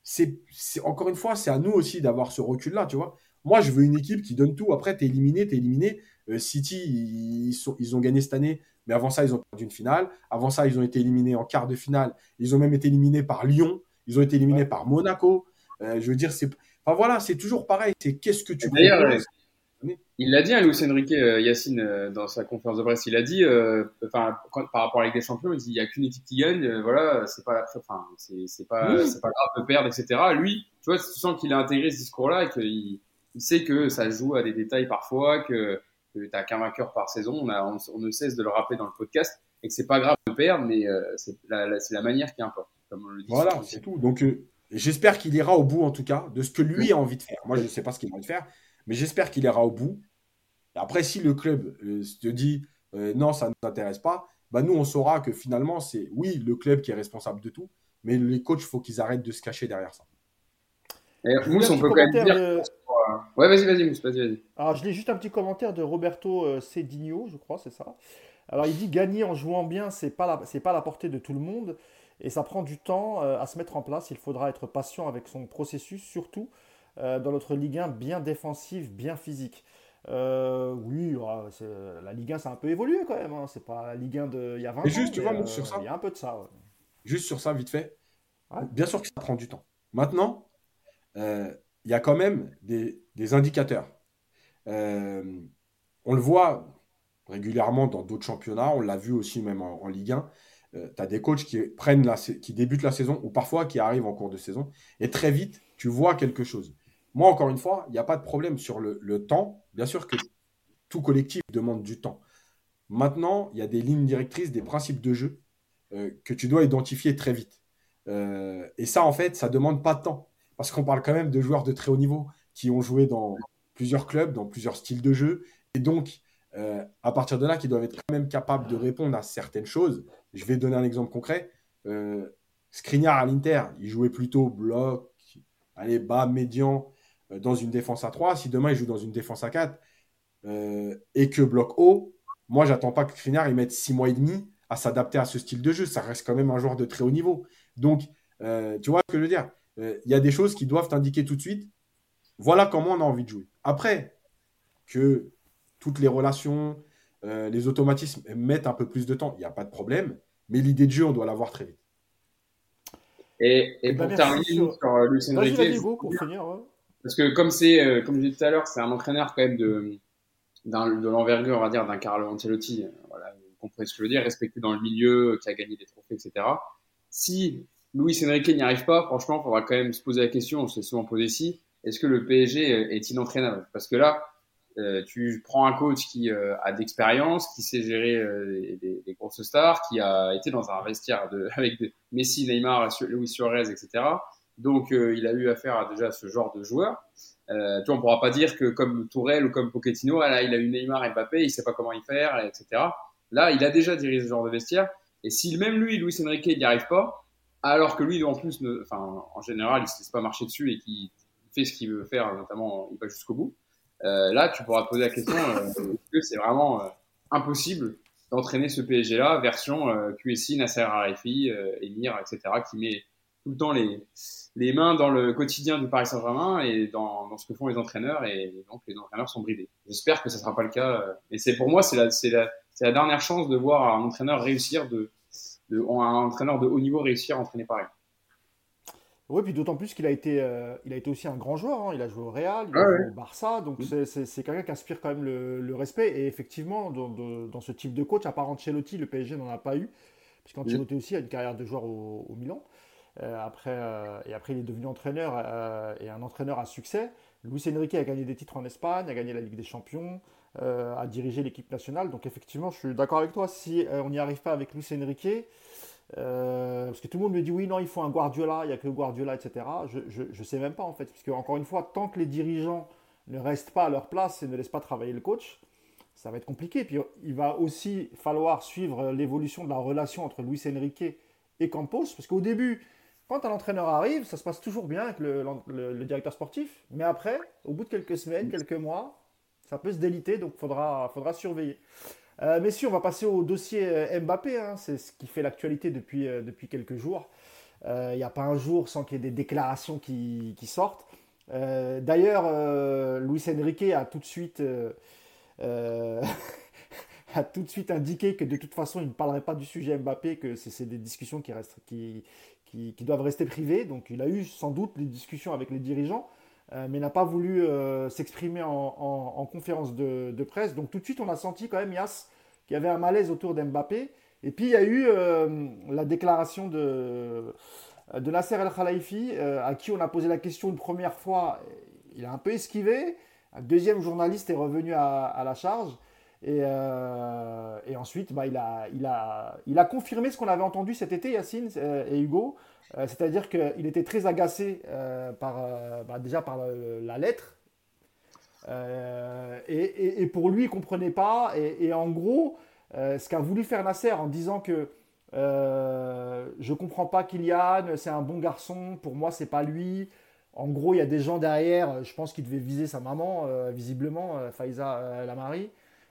c'est encore une fois, c'est à nous aussi d'avoir ce recul-là, tu vois. Moi, je veux une équipe qui donne tout. Après, tu es éliminé, tu es éliminé. Euh, City, ils ont gagné cette année, mais avant ça, ils ont perdu une finale. Avant ça, ils ont été éliminés en quart de finale. Ils ont même été éliminés par Lyon. Ils ont été éliminés par Monaco. Euh, je veux dire, c'est. Enfin voilà, c'est toujours pareil. C'est qu'est-ce que tu D'ailleurs, il l'a dit, hein, Luis Enrique euh, Yacine, euh, dans sa conférence de presse, il a dit, enfin, par rapport à la Ligue des Champions, il dit, il n'y a qu'une équipe qui gagne, voilà, c'est pas, enfin, c'est pas, c'est pas grave de perdre, etc. Lui, tu vois, tu sens qu'il a intégré ce discours-là et qu'il il sait que ça joue à des détails parfois, que, que tu n'as qu'un vainqueur par saison. On, a, on, ne cesse de le rappeler dans le podcast et que c'est pas grave de perdre, mais c'est la, la manière qui importe voilà, c'est tout. Donc, euh, j'espère qu'il ira au bout, en tout cas, de ce que lui a envie de faire. Moi, je ne sais pas ce qu'il a envie de faire, mais j'espère qu'il ira au bout. après, si le club euh, te dit euh, non, ça ne t'intéresse pas, bah, nous, on saura que finalement, c'est oui, le club qui est responsable de tout, mais les coachs, il faut qu'ils arrêtent de se cacher derrière ça. Et Mousse, on peut quand même dire. Ouais, vas-y, vas-y, Mousse, vas-y, vas-y. Alors, je lis juste un petit commentaire de Roberto Cedinho, je crois, c'est ça. Alors, il dit gagner en jouant bien, c'est pas c'est pas la portée de tout le monde. Et ça prend du temps euh, à se mettre en place. Il faudra être patient avec son processus, surtout euh, dans notre Ligue 1 bien défensive, bien physique. Euh, oui, ah, la Ligue 1, ça a un peu évolué quand même. Hein. C'est pas la Ligue 1 de il y a 20 ans. Juste, tu vois, sur ça. Il y a un peu de ça. Juste sur ça, vite fait. Bien sûr que ça prend du temps. Maintenant, il y a quand même des, indicateurs. on le voit régulièrement dans d'autres championnats. On l'a vu aussi même en, en Ligue 1. Euh, tu as des coachs qui, prennent la, qui débutent la saison ou parfois qui arrivent en cours de saison et très vite, tu vois quelque chose. Moi, encore une fois, il n'y a pas de problème sur le, temps. Bien sûr que tout collectif demande du temps. Maintenant, il y a des lignes directrices, des principes de jeu euh, que tu dois identifier très vite. Euh, et ça, en fait, ça demande pas de temps. Parce qu'on parle quand même de joueurs de très haut niveau qui ont joué dans plusieurs clubs, dans plusieurs styles de jeu. Et donc, à partir de là, qui doivent être quand même capables de répondre à certaines choses je vais donner un exemple concret. Euh, à l'Inter, il jouait plutôt bloc, allez, bas, médian, euh, dans une défense à 3. Si demain il joue dans une défense à 4 euh, et que bloc haut, moi, j'attends pas que Skriniar il mette 6 mois et demi à s'adapter à ce style de jeu. Ça reste quand même un joueur de très haut niveau. Donc, tu vois ce que je veux dire? Il y a des choses qui doivent t'indiquer tout de suite. Voilà comment on a envie de jouer. Après, que toutes les relations, euh, les automatismes mettent un peu plus de temps, il n'y a pas de problème. Mais l'idée de jeu, on doit l'avoir très vite. Et, et bah, pour terminer sur, sur euh, pour finir, parce que comme c'est, euh, comme je disais tout à l'heure, c'est un entraîneur quand même de, de l'envergure, on va dire, d'un Carlo Ancelotti. Voilà, vous comprenez ce que je veux dire, respecté dans le milieu, qui a gagné des trophées, etc. Si Luis Enrique n'y arrive pas, franchement, il faudra quand même se poser la question, on s'est souvent posé ici, est-ce que le PSG est inentraînable? Parce que là, euh, tu prends un coach qui euh, a d'expérience, qui sait gérer euh, des, grosses stars, qui a été dans un vestiaire de, avec Messi, Neymar, Luis Suarez, etc. Donc, il a eu affaire à déjà ce genre de joueurs. Euh, tu vois, on pourra pas dire que comme Tourelle ou comme Pochettino, là, il a eu Neymar et Mbappé, il sait pas comment y faire, etc. Là, il a déjà dirigé ce genre de vestiaire. Et si même lui, Luis Enrique, n'y arrive pas, alors que lui, en plus, en général, il ne se laisse pas marcher dessus et qui fait ce qu'il veut faire, notamment, il va jusqu'au bout. Euh, là, tu pourras te poser la question euh, est-ce que c'est vraiment euh, impossible d'entraîner ce PSG-là, version QSI, Nasser Arifi, Emir, etc., qui met tout le temps les, les mains dans le quotidien du Paris Saint-Germain et dans, dans, ce que font les entraîneurs, et donc les entraîneurs sont bridés. J'espère que ce ne sera pas le cas. Et c'est pour moi, c'est la, c'est la, la dernière chance de voir un entraîneur réussir, de, de, un entraîneur de haut niveau réussir à entraîner Paris. Oui, puis d'autant plus qu'il a été, euh, il a été aussi un grand joueur. Hein. Il a joué au Real, il a joué au Barça, donc mm. c'est quelqu'un qui inspire quand même le, respect. Et effectivement, dans, dans, ce type de coach, à part Ancelotti, le PSG n'en a pas eu, puisqu'Ancelotti mm. aussi a une carrière de joueur au, Milan. Euh, après, euh, et après, il est devenu entraîneur et un entraîneur à succès. Luis Enrique a gagné des titres en Espagne, a gagné la Ligue des Champions, a dirigé l'équipe nationale. Donc effectivement, je suis d'accord avec toi. Si on n'y arrive pas avec Luis Enrique, euh, parce que tout le monde me dit oui, non, il faut un Guardiola, il n'y a que Guardiola, etc. Je ne sais même pas en fait, parce que encore une fois, tant que les dirigeants ne restent pas à leur place et ne laissent pas travailler le coach, ça va être compliqué. Puis il va aussi falloir suivre l'évolution de la relation entre Luis Enrique et Campos, parce qu'au début, quand un entraîneur arrive, ça se passe toujours bien avec le, directeur sportif, mais après, au bout de quelques semaines, quelques mois, ça peut se déliter, donc il faudra, faudra surveiller. Euh, messieurs, on va passer au dossier euh, Mbappé. Hein. c'est ce qui fait l'actualité depuis, euh, depuis quelques jours. Il n'y a pas un jour sans qu'il y ait des déclarations qui, sortent. D'ailleurs, Luis Enrique a tout de suite a tout de suite indiqué que de toute façon, il ne parlerait pas du sujet Mbappé, que c'est des discussions qui, restent, qui, qui, doivent rester privées. Donc, il a eu sans doute des discussions avec les dirigeants. Euh, mais n'a pas voulu euh, s'exprimer en, conférence de, presse. Donc tout de suite, on a senti quand même, Yas, qu'il y avait un malaise autour d'Mbappé. Et puis il y a eu euh, la déclaration de, de Nasser El Khalifi, à qui on a posé la question une première fois. Il a un peu esquivé. Un deuxième journaliste est revenu à, la charge. Et, ensuite, bah, il, a, il, a, il a confirmé ce qu'on avait entendu cet été, Yacine et Hugo, euh, c'est-à-dire qu'il était très agacé euh, par, euh, bah, déjà par la lettre. Et, pour lui, il ne comprenait pas. Et, en gros, ce qu'a voulu faire Nasser en disant que je ne comprends pas Kylian, c'est un bon garçon, pour moi, c'est pas lui. En gros, il y a des gens derrière, je pense qu'il devait viser sa maman, visiblement, Faiza Lamari.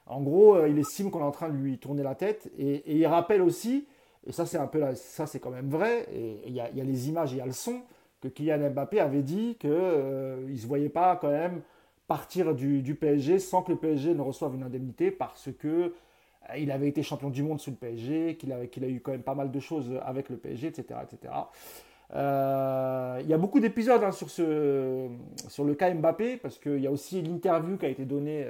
En gros, il estime qu'on est en train de lui tourner la tête. Et, il rappelle aussi et ça c'est un peu ça c'est quand même vrai, et il y, a, les images, il y a le son, que Kylian Mbappé avait dit qu'il euh, ne se voyait pas quand même partir du, PSG sans que le PSG ne reçoive une indemnité parce que euh, il avait été champion du monde sous le PSG, qu'il a eu quand même pas mal de choses avec le PSG, etc. etc. Euh, il y a beaucoup d'épisodes hein, sur, sur le cas Mbappé, parce qu'il y a aussi l'interview qui a été donnée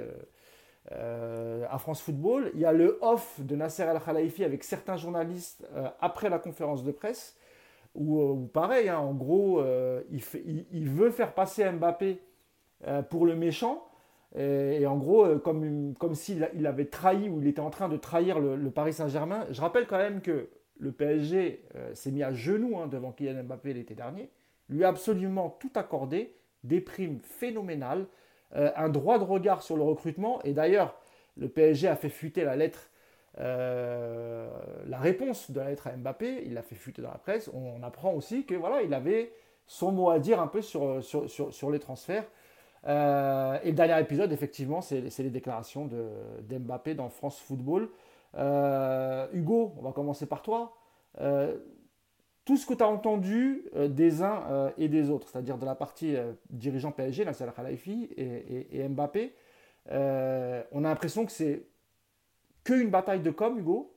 euh, à France Football. Il y a le off de Nasser Al-Khalifi avec certains journalistes euh, après la conférence de presse, où, euh, pareil, hein, en gros, il, veut faire passer Mbappé pour le méchant. Et, en gros, comme, comme s'il il avait trahi ou il était en train de trahir le, Paris Saint-Germain. Je rappelle quand même que le PSG s'est mis à genoux hein, devant Kylian Mbappé l'été dernier, lui a absolument tout accordé, des primes phénoménales. Euh, un droit de regard sur le recrutement. Et d'ailleurs, le PSG a fait fuiter la lettre, euh, la réponse de la lettre à Mbappé. Il l'a fait fuiter dans la presse. On, apprend aussi que voilà, il avait son mot à dire un peu sur, sur, les transferts. Euh, et le dernier épisode, effectivement, c'est les déclarations d'Mbappé dans France Football. Hugo, on va commencer par toi tout ce que tu as entendu euh, des uns euh, et des autres, c'est-à-dire de la partie euh, dirigeant PSG, Nasser Khalifi et, et, Mbappé, euh, on a l'impression que c'est qu'une bataille de com, Hugo,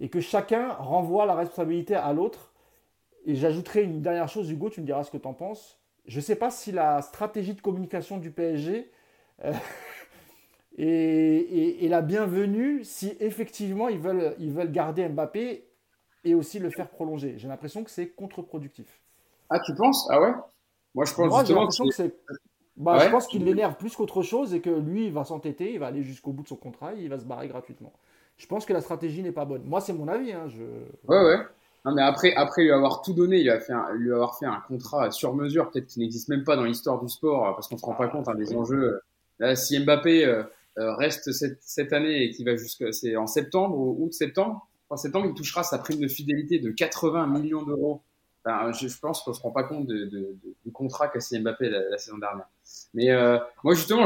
et que chacun renvoie la responsabilité à l'autre. Et j'ajouterai une dernière chose, Hugo, tu me diras ce que tu en penses. Je ne sais pas si la stratégie de communication du PSG euh, est, la bienvenue si effectivement ils veulent, ils veulent garder Mbappé et aussi le faire prolonger. J'ai l'impression que c'est contre-productif. Ah, tu penses? Ah ouais? Moi, je pense que, bah, Je pense qu'il l'énerve plus qu'autre chose et que lui, il va s'entêter, il va aller jusqu'au bout de son contrat et il va se barrer gratuitement. Je pense que la stratégie n'est pas bonne. Moi, c'est mon avis. Hein, je... Ouais, ouais. Non, mais après, après lui avoir tout donné, fait lui avoir fait un contrat sur mesure, peut-être qui n'existe même pas dans l'histoire du sport, parce qu'on se rend pas ah, compte hein, des enjeux. Là, si Mbappé euh, euh, reste cette, cette année et qu'il va jusqu'à, c'est en septembre ou août septembre, en septembre, il touchera sa prime de fidélité de 80 millions d'euros. je, pense qu'on se rend pas compte du contrat qu'a signé Mbappé la, saison dernière. Mais euh, moi, justement,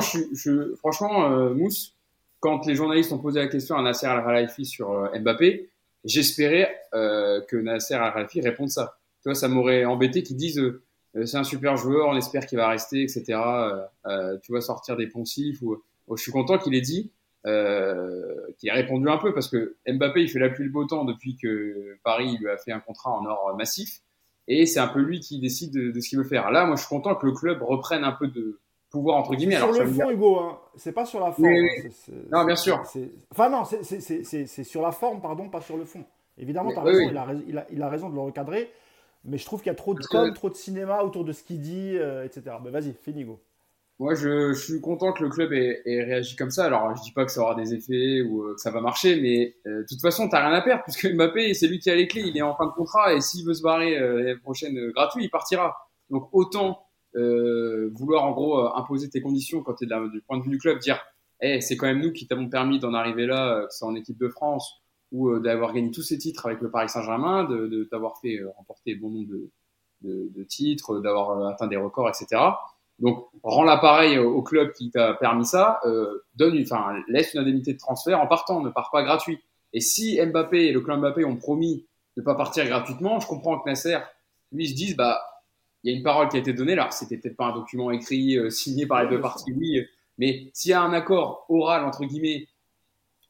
franchement, euh, Mousse, quand les journalistes ont posé la question à Nasser Al-Khelaifi sur euh, Mbappé, j'espérais que Nasser Al-Khelaifi réponde ça. Tu vois, ça m'aurait embêté qu'ils disent c'est un super joueur, on espère qu'il va rester, etc. tu vas sortir des poncifs. Ou, je suis content qu'il ait dit qui a répondu un peu parce que Mbappé il fait la pluie le beau temps depuis que Paris lui a fait un contrat en or massif et c'est un peu lui qui décide de, ce qu'il veut faire. Là, moi, je suis content que le club reprenne un peu de pouvoir entre guillemets. Sur le fond, Hugo, hein. c'est pas sur la forme. Non, bien sûr. Enfin non, c'est sur la forme, pardon, pas sur le fond. Évidemment, tu as raison, il a, il, a, il, a, raison de le recadrer, mais je trouve qu'il y a trop de com, trop de cinéma autour de ce qu'il dit, euh, etc. Mais vas-y, finis, Hugo. Moi, je, je, suis content que le club ait, ait, réagi comme ça. Alors, je dis pas que ça aura des effets ou euh, que ça va marcher, mais euh, de toute façon, t'as rien à perdre puisque Mbappé, c'est lui qui a les clés. Il est en fin de contrat et s'il veut se barrer euh, l'année prochaine euh, gratuit, il partira. Donc, autant vouloir en gros imposer tes conditions quand t'es du point de vue du club, dire, hey, c'est quand même nous qui t'avons permis d'en arriver là, que c'est en équipe de France ou d'avoir gagné tous ces titres avec le Paris Saint-Germain, de, de t'avoir fait remporter bon nombre de, de, de titres, d'avoir atteint des records, etc. Donc, rends l'appareil au club qui t'a permis ça, euh, donne, enfin, laisse une indemnité de transfert en partant, ne part pas gratuit. Et si Mbappé et le club Mbappé ont promis de pas partir gratuitement, je comprends que Nasser, lui, se dise, bah, il y a une parole qui a été donnée, alors c'était peut-être pas un document écrit, euh, signé par les deux parties, oui, mais s'il y a un accord oral, entre guillemets,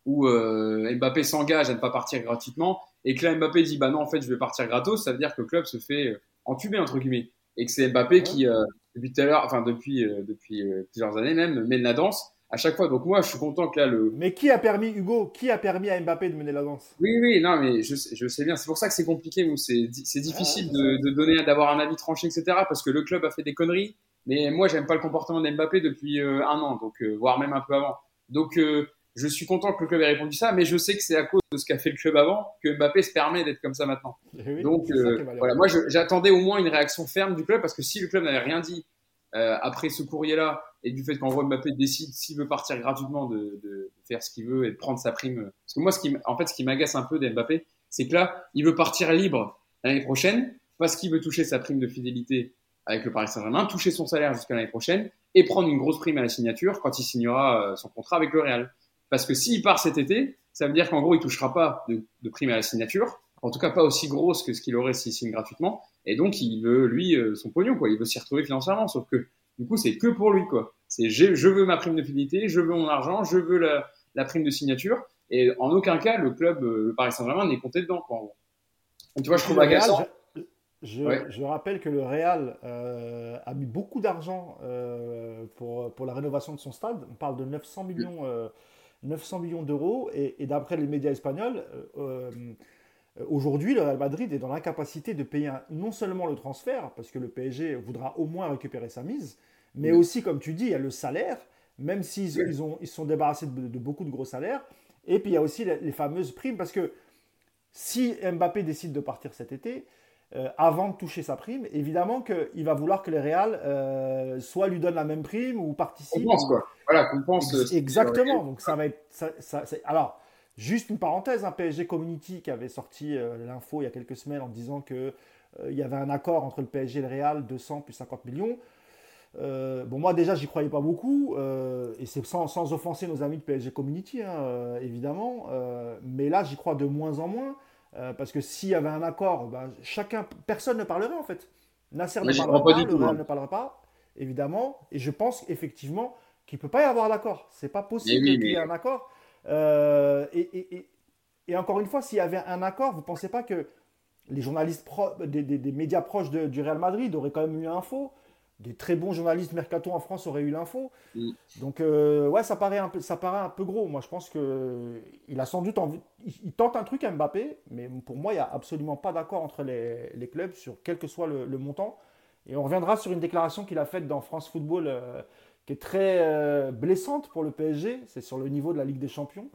où euh, Mbappé s'engage à ne pas partir gratuitement, et que là, Mbappé dit, bah non, en fait, je vais partir gratos, ça veut dire que le club se fait euh, entuber, entre guillemets. Et que c'est Mbappé qui, euh, depuis tout à l'heure, enfin depuis euh, depuis euh, plusieurs années même, mène la danse à chaque fois. Donc moi, je suis content que là le. Mais qui a permis Hugo Qui a permis à Mbappé de mener la danse? Oui, oui, non, mais je, je sais bien. C'est pour ça que c'est compliqué. C'est c'est difficile ah, de, de, donner, d'avoir un avis tranché, etc. Parce que le club a fait des conneries. Mais moi, j'aime pas le comportement d'Mbappé depuis euh, un an, donc voire même un peu avant. Donc je suis content que le club ait répondu ça, mais je sais que c'est à cause de ce qu'a fait le club avant que Mbappé se permet d'être comme ça maintenant. Eh Donc voilà, moi j'attendais au moins une réaction ferme du club parce que si le club n'avait rien dit euh, après ce courrier-là et du fait qu'en Mbappé décide s'il veut partir gratuitement de, de faire ce qu'il veut et de prendre sa prime. Parce que moi, ce qui, en fait, ce qui m'agace un peu d'Mbappé, c'est que là, il veut partir libre l'année prochaine parce qu'il veut toucher sa prime de fidélité avec le Paris Saint-Germain, toucher son salaire jusqu'à l'année prochaine et prendre une grosse prime à la signature quand il signera euh, son contrat avec le Real. Parce que s'il part cet été, ça veut dire qu'en gros, il touchera pas de, de, prime à la signature, en tout cas pas aussi grosse que ce qu'il aurait s'il signe gratuitement, et donc, il veut, lui, euh, son pognon, quoi. Il veut s'y retrouver financièrement. Sauf que, du coup, c'est que pour lui, quoi. C'est je veux ma prime de fidélité, je veux mon argent, je veux la, la prime de signature. Et en aucun cas, le club, euh, le Paris Saint-Germain, n'est compté dedans, quoi. tu vois, je trouve agaçant. Je, je, rappelle que le Real euh, a mis beaucoup d'argent euh, pour, pour la rénovation de son stade. On parle de 900 millions, euh, 900 millions d'euros. Et, et d'après les médias espagnols, euh, euh, aujourd'hui, le Real Madrid est dans l'incapacité de payer non seulement le transfert, parce que le PSG voudra au moins récupérer sa mise, mais aussi, comme tu dis, il y a le salaire, même s'ils ils ont, ils sont débarrassés de, beaucoup de gros salaires. Et puis il y a aussi les, fameuses primes, parce que si Mbappé décide de partir cet été, euh, avant de toucher sa prime, évidemment qu'il va vouloir que les Real euh, soit lui donnent la même prime ou participent. pense quoi. Voilà, pense. Exactement. Donc ça va être. Ça, alors, Juste une parenthèse, un PSG Community qui avait sorti euh, l'info il y a quelques semaines en disant qu'il euh, y avait un accord entre le PSG et le Real, 200 plus 50 millions. Euh, bon, moi déjà, j'y croyais pas beaucoup, et c'est sans, offenser nos amis de PSG Community, hein, évidemment. mais là, j'y crois de moins en moins, parce que s'il y avait un accord, ben, chacun, personne ne parlerait en fait. Nasser ne parlerait pas, le Real ne parlerait pas, évidemment. Et je pense effectivement qu'il ne peut pas y avoir d'accord. C'est pas possible qu'il y ait un accord. Euh, et, et, encore une fois, s'il y avait un accord, vous ne pensez pas que les journalistes des, des, médias proches du Real Madrid auraient quand même eu l'info des très bons journalistes mercato en France auraient eu l'info. Mm. Donc euh, ouais, ça paraît un peu, ça paraît un peu gros. Moi, je pense que il a sans doute envie, il, tente un truc à Mbappé, mais pour moi, il n'y a absolument pas d'accord entre les, les, clubs sur quel que soit le, montant. Et on reviendra sur une déclaration qu'il a faite dans France Football, euh, qui est très blessante pour le PSG. C'est sur le niveau de la Ligue des Champions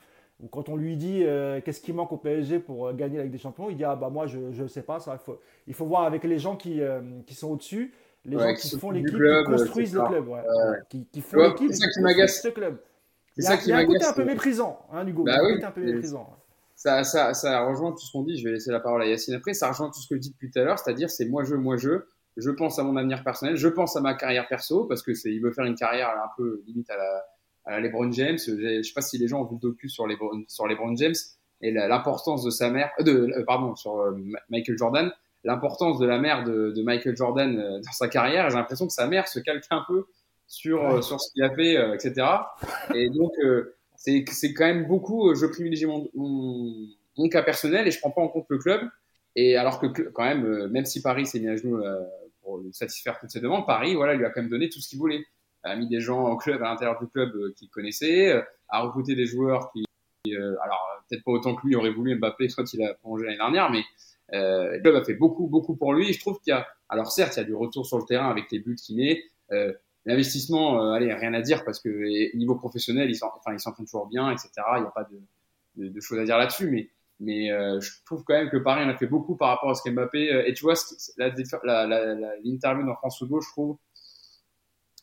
quand on lui dit euh, qu'est-ce qui manque au PSG pour euh, gagner la Ligue des Champions, il dit ah bah moi je ne sais pas ça. Il faut, il faut voir avec les gens qui, euh, qui sont au-dessus, les gens qui, font l'équipe, qui construisent le club, qui, qui, font l'équipe, qui construisent ce club. C'est ça qui m'agace. Il y a un côté un peu méprisant, hein, Hugo. Bah oui, un peu méprisant. Ça, ça, ça rejoint tout ce qu'on dit. Je vais laisser la parole à Yacine après. Ça rejoint tout ce que je dis depuis tout à l'heure, c'est-à-dire c'est moi je, moi je. Je pense à mon avenir personnel, je pense à ma carrière perso parce que c'est il veut faire une carrière un peu limite à la à LeBron James. Je sais pas si les gens ont vu le docu sur LeBron, sur LeBron James et l'importance de sa mère, euh, de, euh, pardon, sur euh, Michael Jordan, l'importance de la mère de, de Michael Jordan dans sa carrière. J'ai l'impression que sa mère se calque un peu sur sur ce qu'il a fait, etc. Et donc c'est c'est quand même beaucoup. Je privilégie mon, mon, cas personnel et je prends pas en compte le club. Et alors que quand même, même si Paris s'est mis à genoux pour satisfaire toutes ses demandes, Paris, voilà, lui a quand même donné tout ce qu'il voulait a mis des gens au club, à l'intérieur du club euh, qu'il connaissait, euh, a recruté des joueurs qui, euh, alors peut-être pas autant que lui aurait voulu Mbappé soit il a prolongé l'année dernière, mais euh, le club a fait beaucoup, beaucoup pour lui. Je trouve qu'il y a, alors certes, il y a du retour sur le terrain avec les buts qu'il met. Euh, L'investissement, euh, allez, rien à dire parce que niveau professionnel, il s'entraîne enfin, toujours bien, etc. Il n'y a pas de, choses à dire là-dessus, mais euh, je trouve quand même que Paris en a fait beaucoup par rapport à ce qu'Mbappé. et tu vois, l'interview la, la, la, dans France Football, je trouve,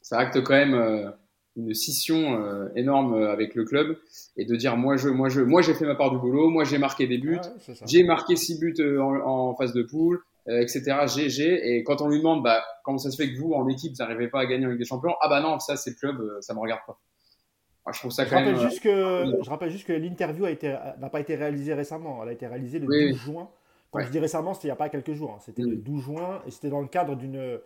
ça acte quand même euh, une scission euh, énorme euh, avec le club et de dire moi je moi je moi j'ai fait ma part du boulot moi j'ai marqué des buts j'ai marqué six buts en, phase de poule etc j'ai et quand on lui demande bah comment ça se fait que vous en équipe vous n'arrivez pas à gagner Ligue des Champions ah bah non ça c'est le club ça me regarde pas. Je trouve ça quand rappelle même juste que je rappelle juste que l'interview a été n'a pas été réalisée récemment. Elle a été réalisée le 12 juin. Quand je dis récemment c'était il n'y a pas quelques jours hein. c'était le 12 juin et c'était dans le cadre d'une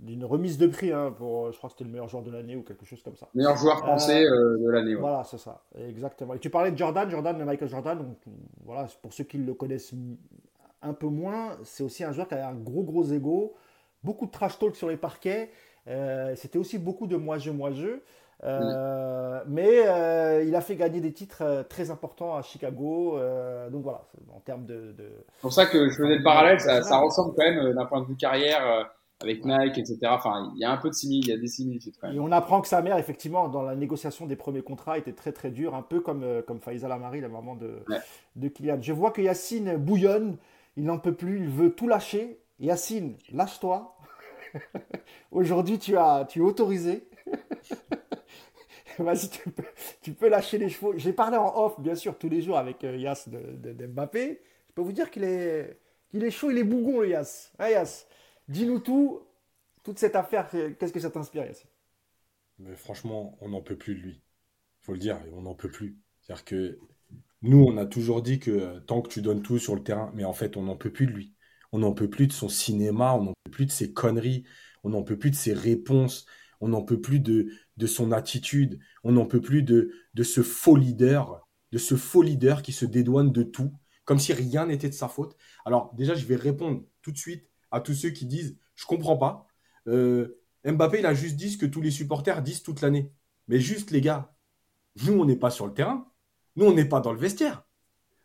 d'une remise de prix hein, pour, je crois que c'était le meilleur joueur de l'année ou quelque chose comme ça. Meilleur joueur français euh, euh, de l'année. Voilà, c'est ça, exactement. Et tu parlais de Jordan, Jordan, de Michael Jordan. Donc, voilà, pour ceux qui le connaissent un peu moins, c'est aussi un joueur qui a un gros gros ego, beaucoup de trash talk sur les parquets. Euh, c'était aussi beaucoup de moi-je, moi-je. Mais il a fait gagner des titres très importants à Chicago. donc voilà, en termes de. C'est pour ça que je faisais le parallèle, ça, ça ressemble quand même d'un point de vue carrière avec Nike, etc. Enfin, il y a un peu de il y a des similitudes quand même. Et on apprend que sa mère, effectivement, dans la négociation des premiers contrats, était très très dure, un peu comme, euh, comme Faisal Amari, la maman de, de Kylian. Je vois que Yacine bouillonne, il n'en peut plus, il veut tout lâcher. Yacine, lâche-toi. Aujourd'hui, tu, as, tu es autorisé. Vas-y, tu peux, tu peux, lâcher les chevaux. J'ai parlé en off, bien sûr, tous les jours avec euh, Yass de, de, Mbappé. Je peux vous dire qu'il est, est chaud, il est bougon, le Yass. Hein, Yass Dis-nous tout, toute cette affaire, qu'est-ce que ça t'inspire, Yassine Mais Franchement, on n'en peut plus de lui. Il faut le dire, on n'en peut plus. C'est-à-dire que nous, on a toujours dit que euh, tant que tu donnes tout sur le terrain, mais en fait, on n'en peut plus de lui. On n'en peut plus de son cinéma, on n'en peut plus de ses conneries, on n'en peut plus de ses réponses, on n'en peut plus de, son attitude, on n'en peut plus de ce faux leader, de ce faux leader qui se dédouane de tout, comme si rien n'était de sa faute. Alors déjà, je vais répondre tout de suite à tous ceux qui disent je comprends pas. Euh, Mbappé, il a juste dit ce que tous les supporters disent toute l'année. Mais juste, les gars, nous, on n'est pas sur le terrain. Nous, on n'est pas dans le vestiaire.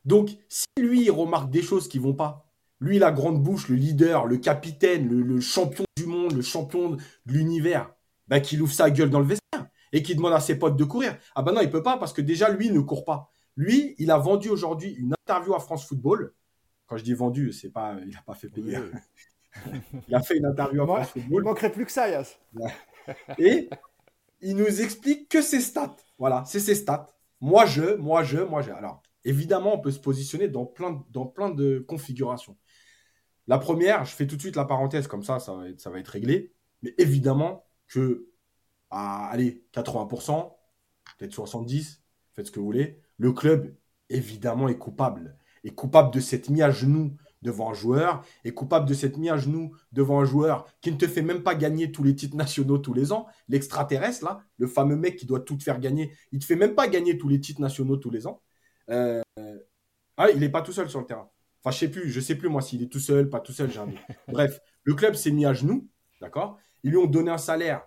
Donc, si lui, il remarque des choses qui vont pas, lui, la grande bouche, le leader, le capitaine, le, champion du monde, le champion de l'univers, bah, qu'il ouvre sa gueule dans le vestiaire et qu'il demande à ses potes de courir. Ah ben non, il peut pas parce que déjà, lui, il ne court pas. Lui, il a vendu aujourd'hui une interview à France Football. Quand je dis vendu, c'est pas, il n'a pas fait payer il a fait une interview à France Football. Il manquerait plus que ça, Yas. Et il nous explique que ses stats. Voilà, c'est ses stats. Moi, je, moi, je, moi, je. Alors, évidemment, on peut se positionner dans plein, dans plein de configurations. La première, je fais tout de suite la parenthèse, comme ça, ça va être, ça va être réglé. Mais évidemment que, à, allez, 80%, peut-être 70%, faites ce que vous voulez, le club, évidemment, est coupable. Est coupable de cette mise à genoux devant un joueur, est coupable de s'être mis à genoux devant un joueur qui ne te fait même pas gagner tous les titres nationaux tous les ans, l'extraterrestre, là, le fameux mec qui doit tout te faire gagner, il te fait même pas gagner tous les titres nationaux tous les ans. Euh, ah, il n'est pas tout seul sur le terrain. Enfin, je sais plus, je sais plus moi s'il est tout seul, pas tout seul, j'ai un Bref, le club s'est mis à genoux, d'accord? Ils lui ont donné un salaire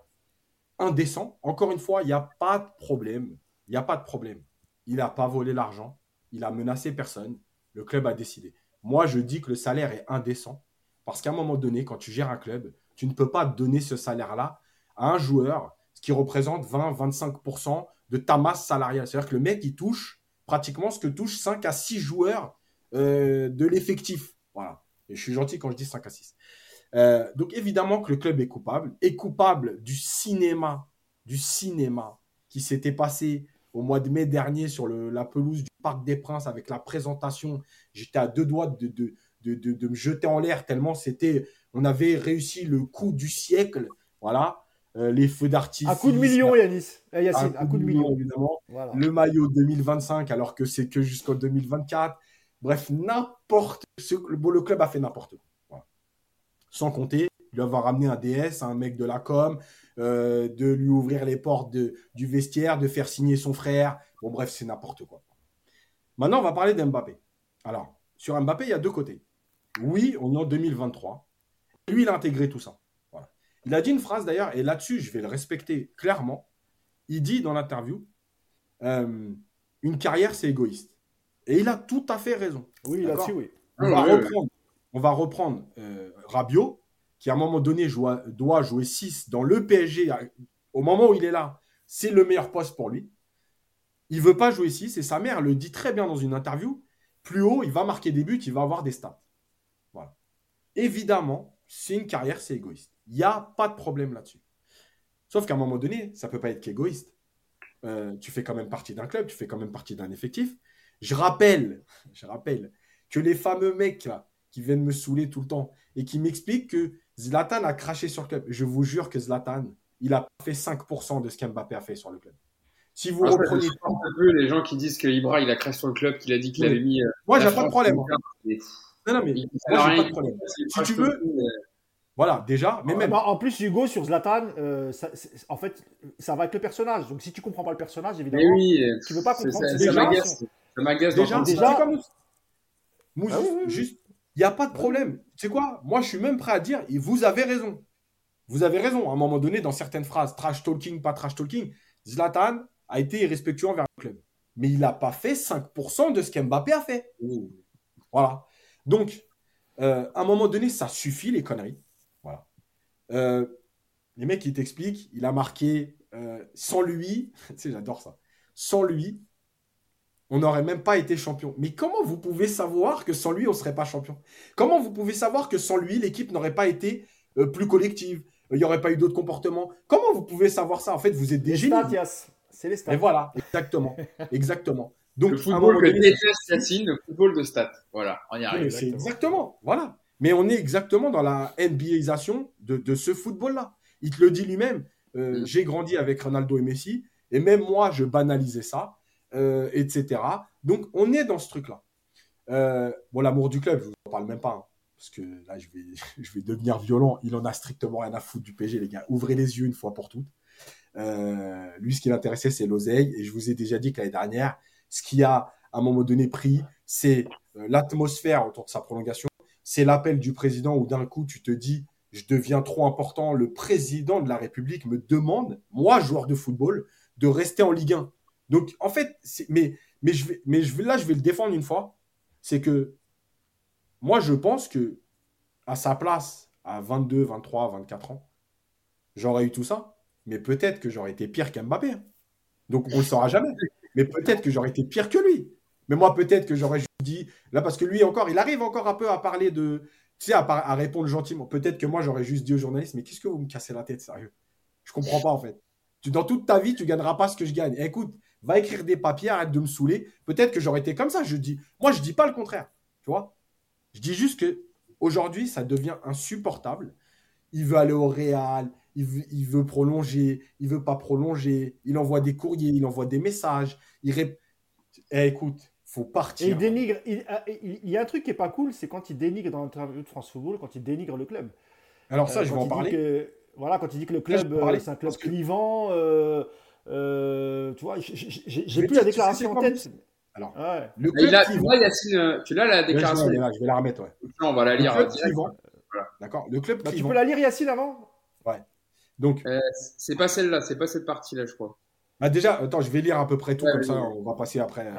indécent. Encore une fois, il n'y a pas de problème. Il n'y a pas de problème. Il n'a pas volé l'argent. Il a menacé personne. Le club a décidé. Moi, je dis que le salaire est indécent. Parce qu'à un moment donné, quand tu gères un club, tu ne peux pas donner ce salaire-là à un joueur, ce qui représente 20-25% de ta masse salariale. C'est-à-dire que le mec, il touche pratiquement ce que touchent 5 à 6 joueurs euh, de l'effectif. Voilà. Et je suis gentil quand je dis 5 à 6. Euh, donc évidemment que le club est coupable, est coupable du cinéma, du cinéma qui s'était passé au mois de mai dernier sur la pelouse du Parc des Princes avec la présentation. J'étais à deux doigts de, de, de, de me jeter en l'air tellement c'était, on avait réussi le coup du siècle. Voilà. Euh, les feux d'artifice. Un coup de million, Yanis. Eh, un, coup, de million, évidemment. Le maillot 2025, alors que c'est que jusqu'en 2024. Bref, n'importe. Bon, le club a fait n'importe quoi. Sans compter, il va ramener un DS, un mec de la com, euh, de lui ouvrir les portes de, du vestiaire, de faire signer son frère. Bon, bref, c'est n'importe quoi. Maintenant, on va parler d'Mbappé. Alors, sur Mbappé, il y a deux côtés. Oui, on est en 2023. Lui, il a intégré tout ça. Voilà. Il a dit une phrase d'ailleurs, et là-dessus, je vais le respecter clairement. Il dit dans l'interview euh, Une carrière, c'est égoïste. Et il a tout à fait raison. Oui, là-dessus, oui. On va reprendre, on va reprendre euh, Rabiot, qui à un moment donné doit jouer 6 dans le PSG. Au moment où il est là, c'est le meilleur poste pour lui. Il veut pas jouer 6 et sa mère le dit très bien dans une interview. Plus haut, il va marquer des buts, il va avoir des stats. Voilà. Évidemment, c'est une carrière, c'est égoïste. Il n'y a pas de problème là-dessus. Sauf qu'à un moment donné, ça peut pas être qu'égoïste. Euh, tu fais quand même partie d'un club, tu fais quand même partie d'un effectif. Je rappelle, je rappelle que les fameux mecs qui viennent me saouler tout le temps et qui m'expliquent que Zlatan a craché sur le club. Je vous jure que Zlatan, il a fait 5% de ce qu'Mbappé a fait sur le club. Si vous ah, reprenez un peu les gens qui disent que Ibra il a craché sur le club, qu'il a dit qu'il avait mis. Euh, moi, j'ai pas de problème. Non, non, mais moi, j'ai pas de problème. Si tu veux. Voilà, déjà. Mais même... En plus, Hugo, sur Zlatan, euh, en fait, ça va avec le personnage. Donc, si tu comprends pas le personnage, évidemment, oui, tu veux pas comprendre. Ça, m'agace. Ça m'agace. Déjà, déjà, Mousse, ah juste, il n'y a pas de problème. Tu sais quoi? Moi, je suis même prêt à dire, vous avez raison. Vous avez raison. À un moment donné, dans certaines phrases, trash talking, pas trash talking, Zlatan a été irrespectueux envers le club. Mais il n'a pas fait 5% de ce qu'Mbappé a fait. Voilà. Donc, euh, à un moment donné, ça suffit les conneries. Voilà. Euh, les mecs, ils t'expliquent, il a marqué euh, sans lui, tu sais, j'adore ça. Sans lui, on n'aurait même pas été champion. Mais comment vous pouvez savoir que sans lui, on ne serait pas champion? Comment vous pouvez savoir que sans lui, l'équipe n'aurait pas été plus collective? Il n'y aurait pas eu d'autres comportements? Comment vous pouvez savoir ça? En fait, vous êtes des génies. C'est les stats. Et voilà, exactement. exactement. Donc, le football que déteste Yacine, le football de stats. Voilà, on y arrive. Exactement. Voilà. Mais on est exactement dans la NBAisation de, de ce football-là. Il te le dit lui-même. Euh, mm. J'ai grandi avec Ronaldo et Messi. Et même moi, je banalisais ça, euh, etc. Donc, on est dans ce truc-là. Euh, bon, l'amour du club, je ne vous en parle même pas. Hein, parce que là, je vais, je vais devenir violent. Il en a strictement rien à foutre du PG, les gars. Ouvrez les yeux une fois pour toutes. Euh, lui, ce qui l'intéressait, c'est l'oseille. Et je vous ai déjà dit que l'année dernière, ce qui a à un moment donné pris, c'est l'atmosphère autour de sa prolongation. C'est l'appel du président où d'un coup, tu te dis, je deviens trop important. Le président de la République me demande, moi, joueur de football, de rester en Ligue 1. Donc, en fait, mais, mais, je vais, là, je vais le défendre une fois. C'est que moi, je pense que à sa place, à 22, 23, 24 ans, j'aurais eu tout ça mais peut-être que j'aurais été pire qu'Mbappé. Hein. Donc on ne le saura jamais. Mais peut-être que j'aurais été pire que lui. Mais moi, peut-être que j'aurais dit, là, parce que lui encore, il arrive encore un peu à parler de, tu sais, à, répondre gentiment. Peut-être que moi, j'aurais juste dit aux journalistes, mais qu'est-ce que vous me cassez la tête, sérieux? Je comprends pas, en fait. Dans toute ta vie, tu gagneras pas ce que je gagne. écoute, va écrire des papiers, arrête de me saouler. Peut-être que j'aurais été comme ça. Je dis, moi, je dis pas le contraire. Tu vois Je dis juste que aujourd'hui, ça devient insupportable. Il veut aller au Real, il veut, prolonger, il veut pas prolonger, il envoie des courriers, il envoie des messages. Il eh, écoute, faut partir. Et il dénigre. Ah, il, il, y a un truc qui est pas cool, c'est quand il dénigre dans l'interview de France Football, quand il dénigre le club. Alors ça, je vais en parler. voilà, quand il dit que le club, c'est un club clivant. Euh, euh, tu vois, j'ai plus la déclaration en tête. Alors, le club il a, clivant, Yacine, tu l'as la déclaration je, je, vais la remettre, ouais. on va la lire. Le club clivant. D'accord. Le club bah, Tu peux la lire, Yacine, avant? Ouais. Donc. Euh, c'est pas celle-là, c'est pas cette partie-là, je crois. Bah déjà, attends, je vais lire à peu près tout, comme ça, on va passer après.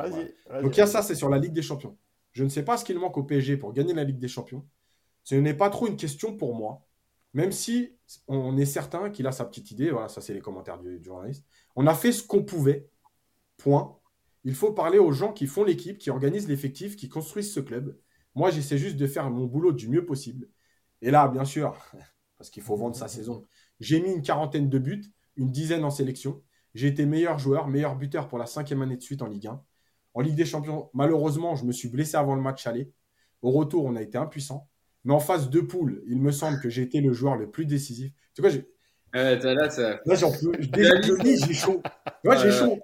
Donc il y a ça, c'est sur la Ligue des Champions. Je ne sais pas ce qu'il manque au PSG pour gagner la Ligue des Champions. Ce n'est pas trop une question pour moi, même si on est certain qu'il a sa petite idée. Voilà, ça c'est les commentaires du, journaliste. On a fait ce qu'on pouvait. Point. Il faut parler aux gens qui font l'équipe, qui organisent l'effectif, qui construisent ce club. Moi, j'essaie juste de faire mon boulot du mieux possible. Et là, bien sûr, parce qu'il faut vendre sa saison, j'ai mis une quarantaine de buts, une dizaine en sélection. J'ai été meilleur joueur, meilleur buteur pour la cinquième année de suite en Ligue 1. En Ligue des Champions, malheureusement, je me suis blessé avant le match aller. Au retour, on a été impuissant. Mais en phase de poule, il me semble que j'ai été le joueur le plus décisif. Tu vois, là, ça... là j'en peux. J'ai chaud. Moi, j'ai chaud.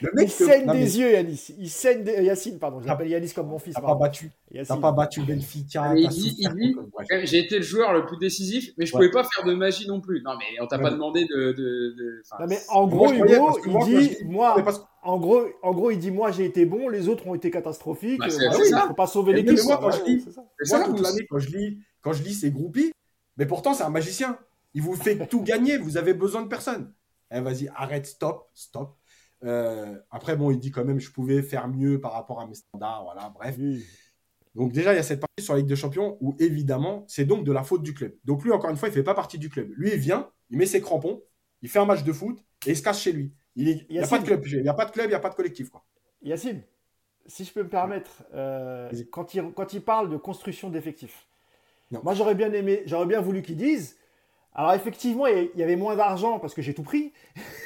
Le mec il saigne des yeux, Yanis. Il saigne des... Yacine, pardon. Je l'appelle Yanis comme mon fils. T'as pas battu. T'as pas battu Benfica. il dit, il dit j'ai été le joueur le plus décisif, mais je pouvais pas faire de magie non plus. Non, mais on t'a pas demandé de. de, de... Non, mais en gros, Hugo, il dit, moi, en gros, en gros, il dit, moi, j'ai été bon, les autres ont été catastrophiques. Bah, euh, il faut pas sauver l'équipe. Moi, quand je lis, moi, toute l'année, quand je lis, quand je lis ces groupies, mais pourtant, c'est un magicien. Il vous fait tout gagner. Vous avez besoin de personne. Eh, vas-y, arrête, stop, stop. Euh, après, bon, il dit quand même, je pouvais faire mieux par rapport à mes standards. Voilà, bref. Donc, déjà, il y a cette partie sur la Ligue des Champions où, évidemment, c'est donc de la faute du club. Donc, lui, encore une fois, il ne fait pas partie du club. Lui, il vient, il met ses crampons, il fait un match de foot et il se cache chez lui. Il n'y a pas de club, il n'y a pas de club, il n'y a pas de collectif. Quoi. Yacine, si je peux me permettre, euh, quand, il, quand il parle de construction d'effectifs, moi, j'aurais bien aimé, j'aurais bien voulu qu'il dise. Alors, effectivement, il y avait moins d'argent parce que j'ai tout pris.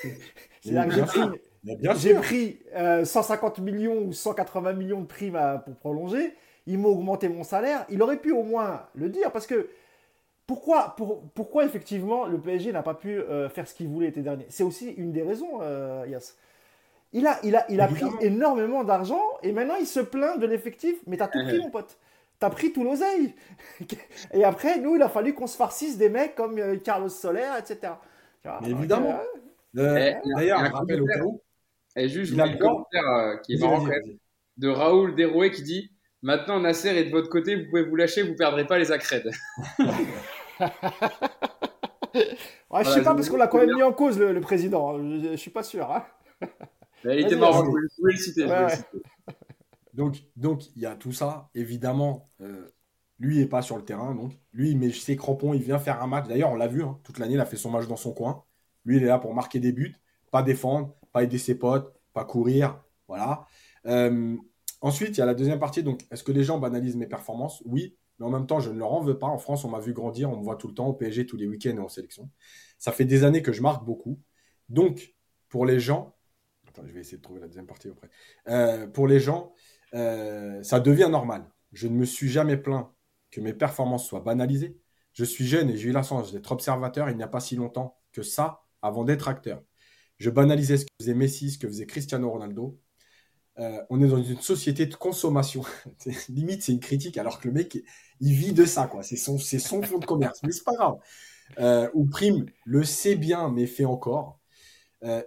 C'est-à-dire que j'ai pris j'ai pris 150 euh, millions ou 180 millions de primes pour prolonger. Ils m'ont augmenté mon salaire. Il aurait pu au moins le dire parce que pourquoi, pour, pourquoi effectivement le PSG n'a pas pu euh, faire ce qu'il voulait l'été dernier? C'est aussi une des raisons, euh, Yas. Il a, il a, il a pris énormément d'argent et maintenant il se plaint de l'effectif. Mais t'as tout pris, mon pote. T'as pris tout l'oseille. et après, nous, il a fallu qu'on se farcisse des mecs comme Carlos Soler, etc. évidemment. D'ailleurs, rappel au cas et juste, il a le commentaire euh, qui est marrant de Raoul Derouet qui dit Maintenant, Nasser est de votre côté, vous pouvez vous lâcher, vous perdrez pas les accrèdes. ouais, je sais pas, parce qu'on l'a quand même mis en cause, le, président. Je, ne suis pas sûr. Hein. il était marrant, vous pouvez le citer. Donc, donc, il y a tout ça. Évidemment, euh, lui n'est pas sur le terrain. Donc, lui, il met ses crampons, il vient faire un match. D'ailleurs, on l'a vu, hein, toute l'année, il a fait son match dans son coin. Lui, il est là pour marquer des buts, pas défendre pas aider ses potes, pas courir. Voilà. Euh, ensuite, il y a la deuxième partie. Donc, est-ce que les gens banalisent mes performances? Oui, mais en même temps, je ne leur en veux pas. En France, on m'a vu grandir, on me voit tout le temps au PSG, tous les week-ends et en sélection. Ça fait des années que je marque beaucoup. Donc, pour les gens, attends, je vais essayer de trouver la deuxième partie après. Euh, pour les gens, euh, ça devient normal. Je ne me suis jamais plaint que mes performances soient banalisées. Je suis jeune et j'ai eu la chance d'être observateur il n'y a pas si longtemps que ça avant d'être acteur. Je banalisais ce que faisait Messi, ce que faisait Cristiano Ronaldo. Euh, on est dans une société de consommation. Limite, c'est une critique, alors que le mec, il vit de ça, quoi. C'est son, c'est fonds de commerce. Mais c'est pas grave. Euh, ou Prime le sait bien, mais fait encore.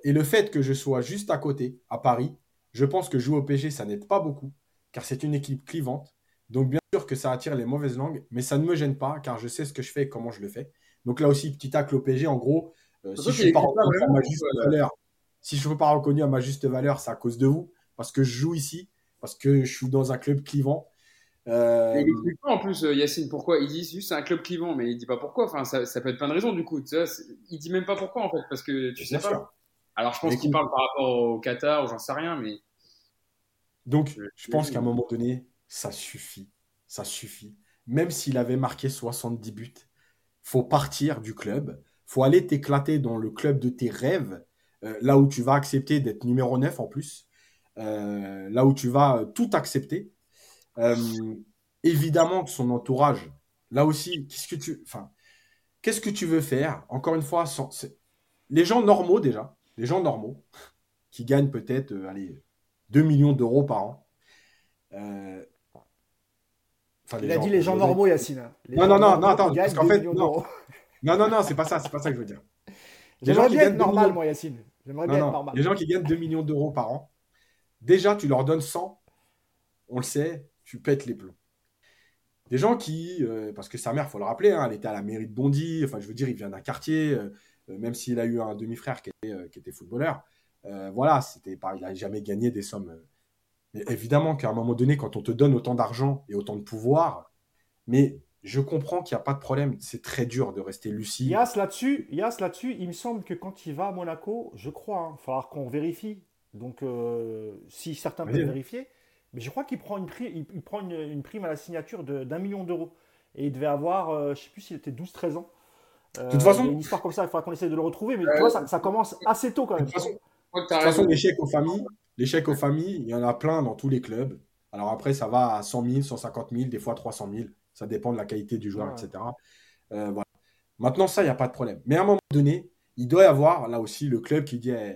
Et le fait que je sois juste à côté, à Paris, je pense que jouer au PSG, ça n'aide pas beaucoup, car c'est une équipe clivante. Donc, bien sûr que ça attire les mauvaises langues, mais ça ne me gêne pas, car je sais ce que je fais et comment je le fais. Donc là aussi, petit tacle au PSG, en gros, euh, si je ne suis pas reconnu à ma juste valeur, si je pas reconnu à ma juste valeur, c'est à cause de vous, parce que je joue ici, parce que je suis dans un club clivant. Euh... il explique pas en plus, euh, Yacine, pourquoi. Il dit juste c'est un club clivant, mais il dit pas pourquoi. Enfin, ça, ça peut être plein de raisons du coup. Sais, il dit même pas pourquoi en fait, parce que tu sais pas. Alors je pense qu'il parle par rapport au Qatar ou j'en sais rien, mais. Donc, je pense qu'à un moment donné, ça suffit. Ça suffit. Même s'il avait marqué 70 buts, faut partir du club faut aller t'éclater dans le club de tes rêves, euh, là où tu vas accepter d'être numéro 9 en plus, euh, là où tu vas tout accepter. Euh, évidemment que son entourage, là aussi, qu'est-ce que tu, enfin, qu'est-ce que tu veux faire? Encore une fois, les gens normaux déjà, les gens normaux qui gagnent peut-être, allez, 2 millions d'euros par an, Euh, il a dit les gens normaux, Yacine. Hein. non, non, non, non, attends, parce qu'en fait, non. non, non, non, c'est pas ça, c'est pas ça que je veux dire. J'aimerais bien être normal, moi, Yacine. J'aimerais bien être normal. Les gens qui gagnent 2 millions d'euros par an, déjà, tu leur donnes 100, on le sait, tu pètes les plombs. Des gens qui, euh, parce que sa mère, faut le rappeler, hein, elle était à la mairie de Bondy, enfin, je veux dire, il vient d'un quartier, euh, euh, même s'il a eu un demi-frère qui était, qui était footballeur. Voilà, c'était pas, il n'a jamais gagné des sommes. Mais évidemment qu'à un moment donné, quand on te donne autant d'argent et autant de pouvoir, mais je comprends qu'il n'y a pas de problème. C'est très dur de rester lucide. Yas là-dessus, Yas là-dessus, il me semble que quand il va à Monaco, je crois, il hein, va falloir qu'on vérifie. Donc, si certains peuvent vérifier, mais je crois qu'il prend, une, prime, il, prend une, prime à la signature d'un million d'euros. Et il devait avoir, euh, je ne sais plus s'il était 12-13 ans. de toute façon. une histoire comme ça, il faudra qu'on essaie de le retrouver. Mais tu vois, ça, commence assez tôt quand même. De toute façon, l'échec aux familles, l'échec aux familles, il y en a plein dans tous les clubs. Alors après, ça va à 100 000, 150 000, des fois 300 000. Ça dépend de la qualité du joueur, etc. Euh, voilà. Maintenant, ça, il n'y a pas de problème. Mais à un moment donné, il doit y avoir là aussi le club qui dit eh,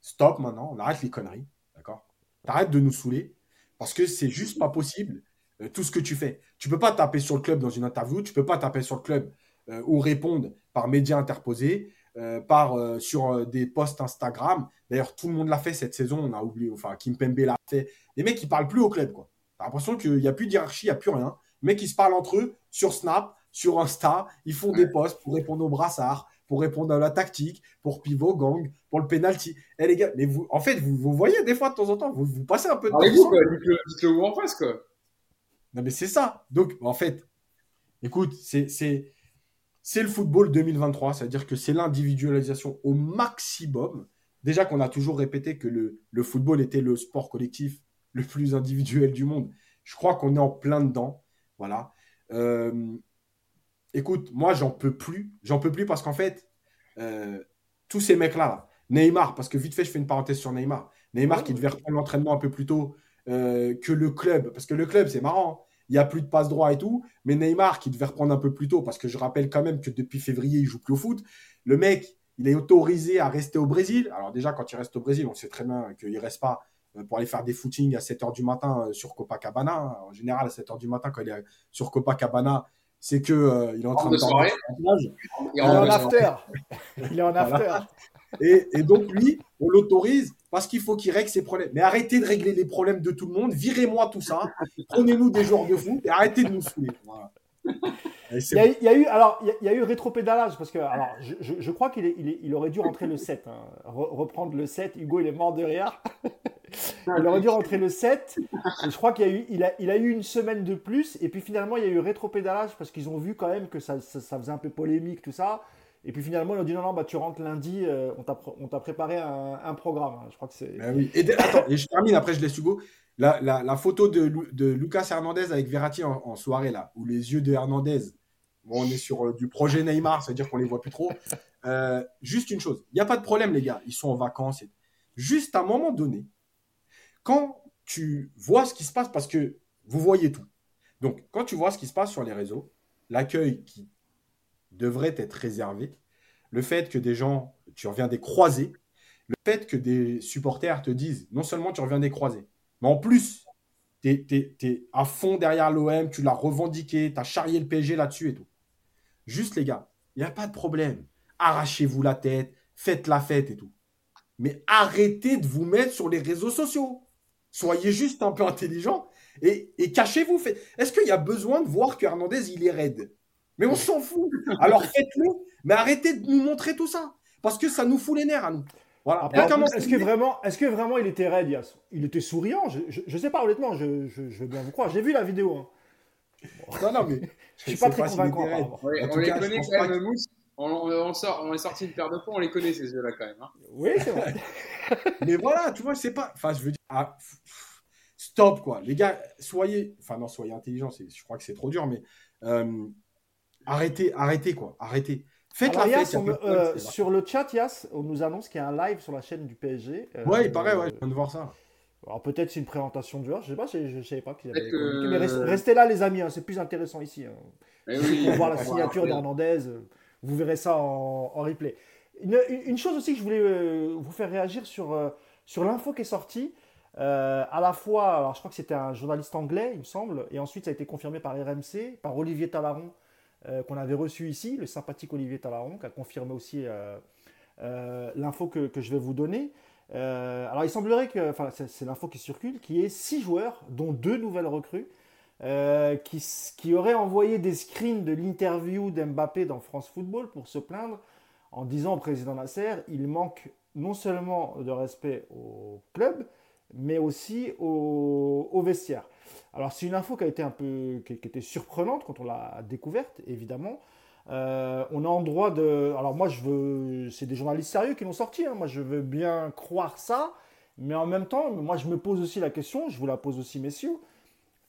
stop maintenant, on arrête les conneries. D'accord? T'arrêtes de nous saouler. Parce que c'est juste pas possible euh, tout ce que tu fais. Tu peux pas taper sur le club dans une interview, tu peux pas taper sur le club euh, ou répondre par médias interposés, euh, par sur des posts Instagram. D'ailleurs, tout le monde l'a fait cette saison, on a oublié, enfin Kim Pembe l'a fait. Les mecs, ils parlent plus au club, quoi. T'as l'impression qu'il n'y a plus de hiérarchie, il n'y a plus rien. Les mecs, ils se parlent entre eux sur Snap, sur Insta, ils font des posts pour répondre au brassard, pour répondre à la tactique, pour pivot, gang, pour le penalty. Eh les gars, mais vous, en fait, vous, vous voyez des fois de temps en temps, vous, vous passez un peu de temps. Dites-le vous en face, quoi. Non, mais c'est ça. Donc, en fait, écoute, c'est, c'est, le football 2023, c'est-à-dire que c'est l'individualisation au maximum. Déjà qu'on a toujours répété que le, le football était le sport collectif le plus individuel du monde. Je crois qu'on est en plein dedans. Voilà. Euh, écoute, moi, j'en peux plus. J'en peux plus parce qu'en fait, euh, tous ces mecs-là, Neymar, parce que vite fait, je fais une parenthèse sur Neymar. Neymar qui devait reprendre l'entraînement un peu plus tôt euh, que le club, parce que le club, c'est marrant. Il n'y a plus de passe droit et tout, mais Neymar qui devait reprendre un peu plus tôt, parce que je rappelle quand même que depuis février, il joue plus au foot. Le mec, il est autorisé à rester au Brésil. Alors déjà, quand il reste au Brésil, on sait très bien qu'il ne reste pas euh, pour aller faire des footings à 7h du matin sur Copacabana. Hein. En général, à 7h du matin, quand il est sur Copacabana, c'est que euh, il est en train de, soirée. Il est en after. il est en after. Et, et, donc lui, on l'autorise parce qu'il faut qu'il règle ses problèmes. Mais arrêtez de régler les problèmes de tout le monde. Virez-moi tout ça. Prenez-nous des joueurs de foot et arrêtez de nous saouler. Il y, a, eu alors il y, a eu rétropédalage parce que alors je, je, crois qu'il il, il, aurait dû rentrer le 7 hein. reprendre le 7 Hugo il est mort de rire. Il aurait dû rentrer le 7 et je crois qu'il a eu il a, il a eu une semaine de plus et puis finalement il y a eu rétropédalage parce qu'ils ont vu quand même que ça, ça, faisait un peu polémique tout ça. Et puis finalement ils ont dit non non bah tu rentres lundi euh, on t'a préparé un, un, programme je crois que c'est ben oui. et, attends, et je termine après je laisse Hugo la, la, la photo de, de, Lucas Hernandez avec Verratti en, en soirée là où les yeux de Hernandez on est sur euh, du projet Neymar, c'est-à-dire qu'on les voit plus trop. Euh, juste une chose, il n'y a pas de problème, les gars, ils sont en vacances. Juste à un moment donné, quand tu vois ce qui se passe, parce que vous voyez tout. Donc, quand tu vois ce qui se passe sur les réseaux, l'accueil qui devrait être réservé, le fait que des gens, tu reviens des croisés, le fait que des supporters te disent, non seulement tu reviens des croisés, mais en plus, tu es, à fond derrière l'OM, tu l'as revendiqué, tu as charrié le PSG là-dessus et tout. Juste les gars, il n'y a pas de problème. Arrachez-vous la tête, faites la fête et tout. Mais arrêtez de vous mettre sur les réseaux sociaux. Soyez juste un peu intelligent et, cachez-vous. Est-ce qu'il y a besoin de voir que Hernandez, il est raide? Mais on s'en fout. Alors faites-le, mais arrêtez de nous montrer tout ça. Parce que ça nous fout les nerfs à nous. Voilà. Est-ce que, vraiment, est que vraiment il était raide, Yas Il était souriant je, ne sais pas, honnêtement, je, je, veux bien vous croire. J'ai vu la vidéo. Hein. Non, non, mais. je suis pas très convaincant. on les connaît quand même, Mousse. On, sort, on est sorti de paire de points, on les connaît ces yeux-là quand même. Hein. Oui, c'est vrai. mais voilà, tu vois, c'est pas. Enfin, je veux dire. Ah, stop, quoi. Les gars, soyez. Enfin, non, soyez intelligents. Je crois que c'est trop dur, mais. Euh, arrêtez, arrêtez, quoi. Arrêtez. Faites la fête. Euh, sur le chat, Yas, on nous annonce qu'il y a un live sur la chaîne du PSG. Euh, ouais, il paraît, ouais, je viens de voir ça. Alors peut-être c'est une présentation de joueur, je sais pas, je, ne savais pas qu'ils avaient. Mais restez, là les amis, hein, c'est plus intéressant ici. Hein. Eh pour voir la signature d'Hernandez, vous verrez ça en, replay. Une, chose aussi que je voulais vous faire réagir sur, sur l'info qui est sortie. à la fois, alors je crois que c'était un journaliste anglais, il me semble, et ensuite ça a été confirmé par RMC, par Olivier Talaron, qu'on avait reçu ici, le sympathique Olivier Talaron, qui a confirmé aussi l'info que, je vais vous donner. alors il semblerait que, enfin c'est l'info qui circule, qu'il y ait six joueurs, dont deux nouvelles recrues, euh, qui, aurait envoyé des screens de l'interview d'Mbappé dans France Football pour se plaindre en disant au président Nasser, il manque non seulement de respect au club, mais aussi au, vestiaire. Alors c'est une info qui a été un peu, qui, était surprenante quand on l'a découverte, évidemment. Euh, on a en droit de, alors moi je veux, c'est des journalistes sérieux qui l'ont sorti. Hein. moi je veux bien croire ça, mais en même temps, moi je me pose aussi la question, je vous la pose aussi messieurs.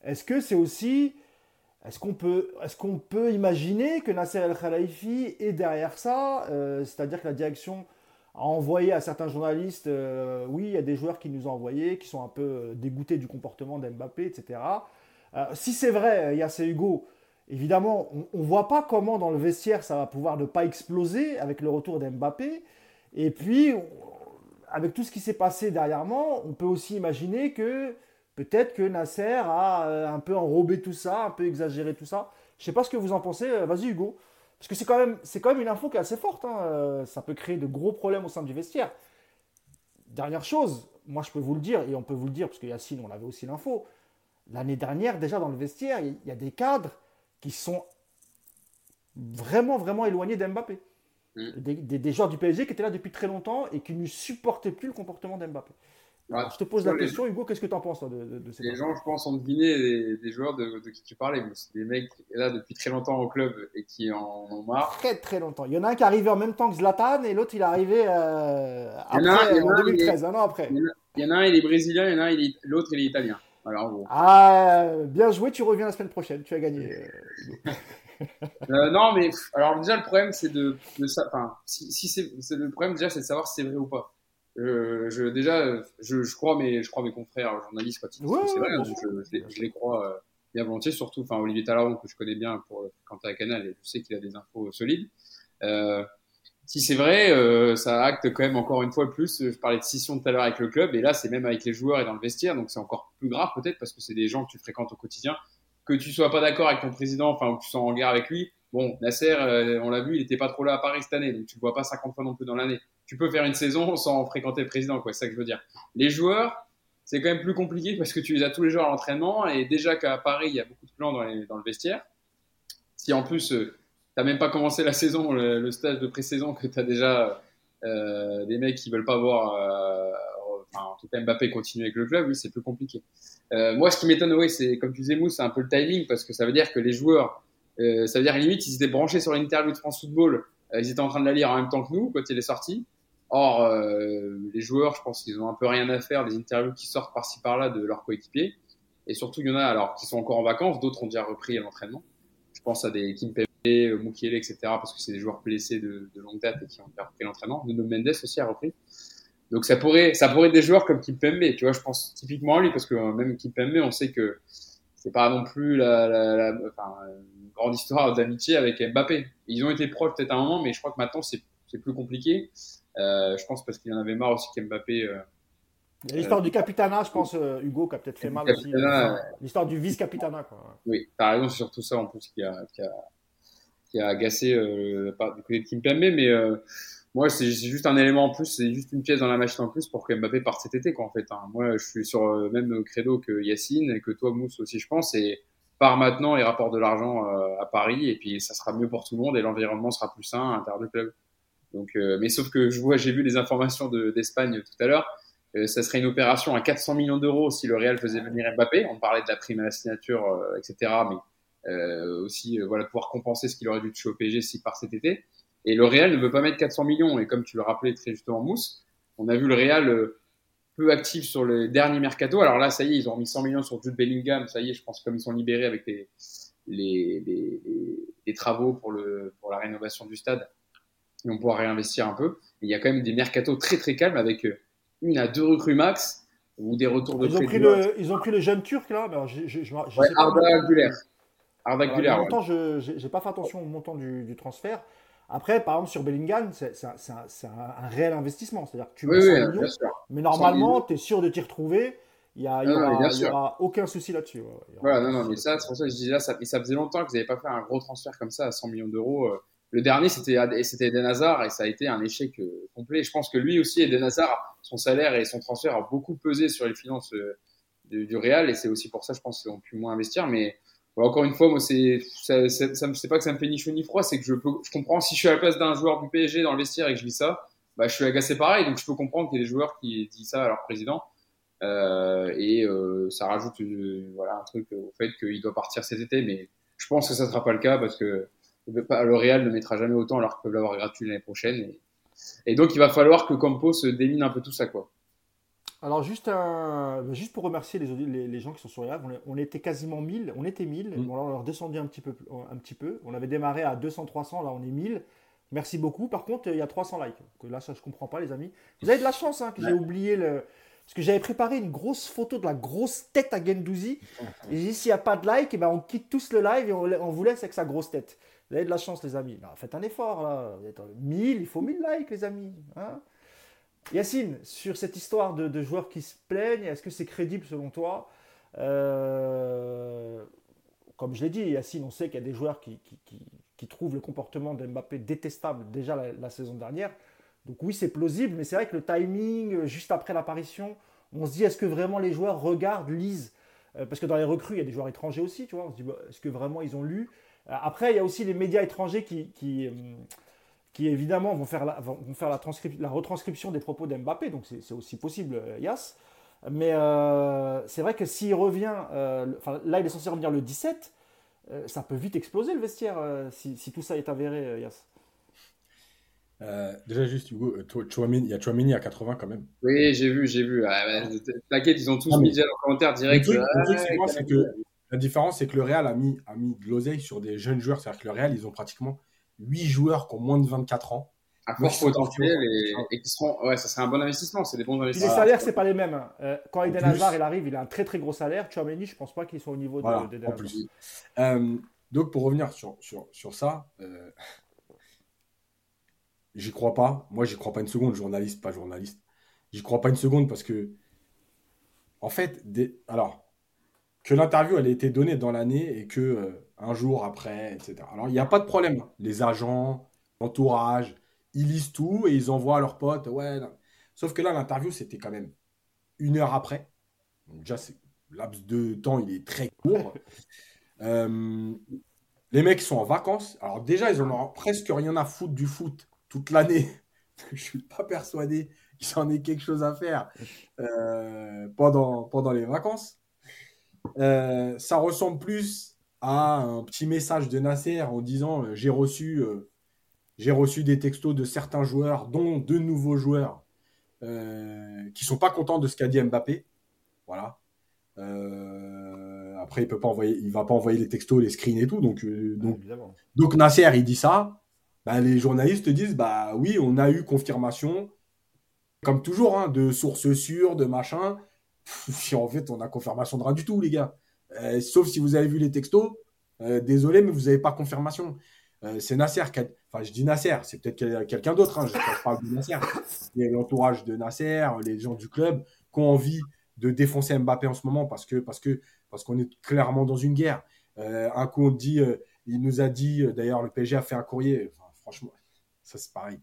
Est-ce que c'est aussi. Est-ce qu'on peut, est qu'on peut imaginer que Nasser El Khalifi est derrière ça euh, C'est-à-dire que la direction a envoyé à certains journalistes euh, oui, il y a des joueurs qui nous ont envoyés, qui sont un peu euh, dégoûtés du comportement d'Mbappé, etc. si c'est vrai, Yassé Hugo, évidemment, on ne voit pas comment dans le vestiaire ça va pouvoir ne pas exploser avec le retour d'Mbappé. Et puis, avec tout ce qui s'est passé dernièrement, on peut aussi imaginer que Peut-être que Nasser a euh, un peu enrobé tout ça, un peu exagéré tout ça. Je ne sais pas ce que vous en pensez. Euh, vas-y Hugo. Parce que c'est quand, même, quand même une info qui est assez forte. Hein. Euh, ça peut créer de gros problèmes au sein du vestiaire. Dernière chose, moi je peux vous le dire, et on peut vous le dire, parce que Yacine, on avait aussi l'info. L'année dernière, déjà dans le vestiaire, il y a des cadres qui sont vraiment, vraiment éloignés d'Mbappé. Mm. Des, des, joueurs du PSG qui étaient là depuis très longtemps et qui ne supportaient plus le comportement d'Mbappé je te pose la question, Hugo, qu'est-ce que tu en penses de, de, ces Les gens, je pense, ont deviné des, joueurs de, qui tu parlais. C'est des mecs là depuis très longtemps au club et qui en ont marre. Très très longtemps. Il y en a un qui est arrivé en même temps que Zlatan et l'autre il est arrivé euh, après, en, 2013, un an après. Il y en a un, il est brésilien, il y en a un, l'autre il est italien. Ah, bien joué, tu reviens la semaine prochaine, tu as gagné. Euh, euh, non, mais alors déjà le problème c'est de, ça. Enfin, si, si c'est le problème déjà c'est de savoir si c'est vrai ou pas. Euh, je, déjà, je, je, crois mes, je crois mes confrères journalistes quand ils que c'est vrai. Hein, je, je, les, crois euh, bien volontiers, surtout, enfin, Olivier Talaron, que je connais bien pour quand à Canal, et je sais qu'il a des infos solides. Euh, si c'est vrai, euh, ça acte quand même encore une fois plus. Je parlais de scission tout à l'heure avec le club, et là, c'est même avec les joueurs et dans le vestiaire, donc c'est encore plus grave peut-être parce que c'est des gens que tu fréquentes au quotidien. Que tu sois pas d'accord avec ton président, enfin, ou que tu sois en guerre avec lui. Bon, Nasser, on l'a vu, il était pas trop là à Paris cette année, donc tu le vois pas 50 fois non plus dans l'année tu peux faire une saison sans fréquenter le président, quoi. C'est ça que je veux dire. Les joueurs, c'est quand même plus compliqué parce que tu les as tous les jours à l'entraînement et déjà qu'à Paris, il y a beaucoup de plans dans, le vestiaire. Si en plus, euh, tu n'as même pas commencé la saison, le, stage de pré-saison, que tu as déjà euh, des mecs qui veulent pas voir, euh, enfin, en tout Mbappé continuer avec le club, oui, c'est plus compliqué. moi, ce qui m'étonne, oui, c'est comme tu disais, Mousse, c'est un peu le timing parce que ça veut dire que les joueurs, ça veut dire limite, ils étaient branchés sur l'interview de France Football, ils étaient en train de la lire en même temps que nous quand il est sorti. Or, euh, les joueurs, je pense qu'ils ont un peu rien à faire des interviews qui sortent par-ci par-là de leurs coéquipiers. Et surtout, il y en a alors qui sont encore en vacances, d'autres ont déjà repris l'entraînement. Je pense à des Kim Pembe, Mukiele, etc. parce que c'est des joueurs blessés de, longue date et qui ont déjà repris l'entraînement. Nuno Mendes aussi a repris. Donc ça pourrait, ça pourrait être des joueurs comme Kim Pembe. Tu vois, je pense typiquement à lui parce que euh, même Kim Pembe, on sait que c'est pas non plus la, la, la une grande histoire d'amitié avec Mbappé. Ils ont été proches peut-être un moment, mais je crois que maintenant c'est plus compliqué. Euh, je pense parce qu'il en avait marre aussi qu'Mbappé. Euh, l'histoire du capitana, je pense, euh, Hugo, qui a peut-être fait mal aussi. L'histoire du vice-capitana. Oui, t'as raison, c'est surtout ça en plus qui a, qui a, qui a agacé euh, du côté de Kimpembe. Mais moi, c'est juste un élément en plus, c'est juste une pièce dans la machine en plus pour que Mbappé parte cet été, quoi, en fait. Hein. Moi, je suis sur le même credo que Yacine et que toi, Mousse aussi, je pense. Et part maintenant et rapporte de l'argent à Paris, et puis ça sera mieux pour tout le monde et l'environnement sera plus sain à l'intérieur du club. Donc, euh, mais sauf que je vois, j'ai vu les informations d'Espagne tout à l'heure. Euh, ça serait une opération à 400 millions d'euros si le Real faisait venir Mbappé. On parlait de la prime à la signature, euh, etc. Mais aussi, voilà, pouvoir compenser ce qu'il aurait dû toucher au PSG si par cet été. Et le Real ne veut pas mettre 400 millions. Et comme tu le rappelais très justement, Mousse, on a vu le Real peu actif sur les derniers mercato. Alors là, ça y est, ils ont mis 100 millions sur Jude Bellingham. Ça y est, je pense comme ils sont libérés avec les, les, les, les travaux pour, le, pour la rénovation du stade, et on pourra réinvestir un peu. il y a quand même des mercatos très très calmes avec euh, une à deux recrues max ou des retours de ils ont, pris le, ils ont pris le jeune turc là? Ben, je, je, je, ouais, Arda Güler. Arda Güler. je n'ai pas fait attention au montant du, du, transfert. Après, par exemple, sur Bellingham, c'est un, un, un, réel investissement. C'est-à-dire que tu mets oui, 100 millions, mais normalement, tu es sûr de t'y retrouver. Il n'y aura, aucun souci là-dessus. Voilà, non, non, mais ça, c'est pour ça que je disais là, ça, ça faisait longtemps qu'ils n'avaient pas fait un gros transfert comme ça à 100 millions d'euros. Le dernier, c'était c'était Eden Hazard et ça a été un échec complet. Je pense que lui aussi, Eden Hazard, son salaire et son transfert a beaucoup pesé sur les finances du, du Real et c'est aussi pour ça, je pense, qu'ils ont pu moins investir. Mais encore une fois, moi, c'est, ça, ça, ça, pas que ça me fait ni chaud ni froid, c'est que je, peux, je comprends si je suis à la place d'un joueur du PSG dans le vestiaire et que je lis ça, bah, je suis agacé pareil, donc je peux comprendre qu'il y ait des joueurs qui disent ça à leur président. Euh, et euh, ça rajoute euh, voilà, un truc au fait qu'il doit partir cet été, mais je pense que ça sera pas le cas parce que le Real ne mettra jamais autant alors qu'ils peuvent l'avoir gratuit l'année prochaine. Et, et, donc il va falloir que Campos se démine un peu tout ça. Quoi. Alors, juste, un, bah, juste pour remercier les, les, gens qui sont sur Live, on, était quasiment 1000, on était 1000, mm. on a redescendu un petit, peu, un petit peu. On avait démarré à 200-300, là on est 1000. Merci beaucoup. Par contre, il y a 300 likes. là, ça, je comprends pas, les amis. Vous avez de la chance hein, que j'ai oublié le. Parce que j'avais préparé une grosse photo de la grosse tête à Gendouzi. Et j'ai dit, s'il n'y a pas de like, eh ben, on quitte tous le live et on, vous laisse avec sa grosse tête. Vous avez de la chance, les amis. faites un effort, là. 1000, il faut 1000 likes, les amis. Hein Yacine, sur cette histoire de, joueurs qui se plaignent, est-ce que c'est crédible selon toi? Euh, Comme je l'ai dit, Yacine, on sait qu'il y a des joueurs qui, trouvent le comportement d'Mbappé détestable déjà la, saison dernière. Donc oui, c'est plausible, mais c'est vrai que le timing, euh, juste après l'apparition, on se dit, est-ce que vraiment les joueurs regardent, lisent? Euh, Parce que dans les recrues, il y a des joueurs étrangers aussi, tu vois. On se dit, est-ce que vraiment ils ont lu? Après, il y a aussi les médias étrangers qui qui évidemment vont faire la, vont faire la, la retranscription des propos d'Mbappé, donc c'est aussi possible, euh, Yas. Mais euh, c'est vrai que s'il revient, euh, là il est censé revenir le 17, ça peut vite exploser le vestiaire si, si, tout ça est avéré, Yas. déjà juste Hugo, il y a Chouamini à 80 quand même. Oui, j'ai vu, j'ai vu. Ah, T'inquiète, ils ont tous mis dans le commentaire direct. Le truc, que la différence, c'est que le Real a mis, a mis de l'oseille sur des jeunes joueurs. C'est-à-dire que le Real, ils ont pratiquement 8 joueurs qui ont moins de 24 ans. À fort potentiel et, qui seront. Ouais, ça serait un bon investissement. C'est des bons investissements. les salaires, c'est pas les mêmes. Hein. Euh, quand Eden Hazard il arrive, il a un très très gros salaire. Chouameni, je pense pas qu'il soit au niveau de, de, en plus. Euh, donc pour revenir sur, sur, sur ça, euh, j'y crois pas. Moi, j'y crois pas une seconde, journaliste, pas journaliste. J'y crois pas une seconde parce que, en fait, des... alors, que l'interview elle ait été donnée dans l'année et que un jour après, etc. Alors, il n'y a pas de problème. Les agents, l'entourage, ils lisent tout et ils envoient à leurs potes. Ouais, Sauf que là, l'interview, c'était quand même une heure après. Donc, déjà, laps de temps, il est très court. Euh, les mecs sont en vacances. Alors, déjà, ils ont presque rien à foutre du foot toute l'année. Je suis pas persuadé qu'il en ait quelque chose à faire euh, pendant, pendant les vacances. Euh, ça ressemble plus à un petit message de Nasser en disant euh, j'ai reçu, euh, j'ai reçu des textos de certains joueurs, dont deux nouveaux joueurs, qui sont pas contents de ce qu'a dit Mbappé. Voilà. après, il peut pas envoyer, il va pas envoyer les textos, les screens et tout. Donc, donc, donc, Nasser, il dit ça. Bah, les journalistes disent bah oui, on a eu confirmation, comme toujours, hein, de sources sûres, de machin. Si en fait on a confirmation de rien du tout, les gars. Euh, sauf si vous avez vu les textos. Euh, désolé, mais vous n'avez pas confirmation. Euh, c'est Nasser Enfin, je dis Nasser, c'est peut-être quelqu'un d'autre. Hein, je, parle de Nasser. Il y a l'entourage de Nasser, les gens du club qui ont envie de défoncer Mbappé en ce moment parce que parce que parce qu'on est clairement dans une guerre. un coup on dit, il nous a dit, d'ailleurs le PSG a fait un courrier. franchement, ça c'est pareil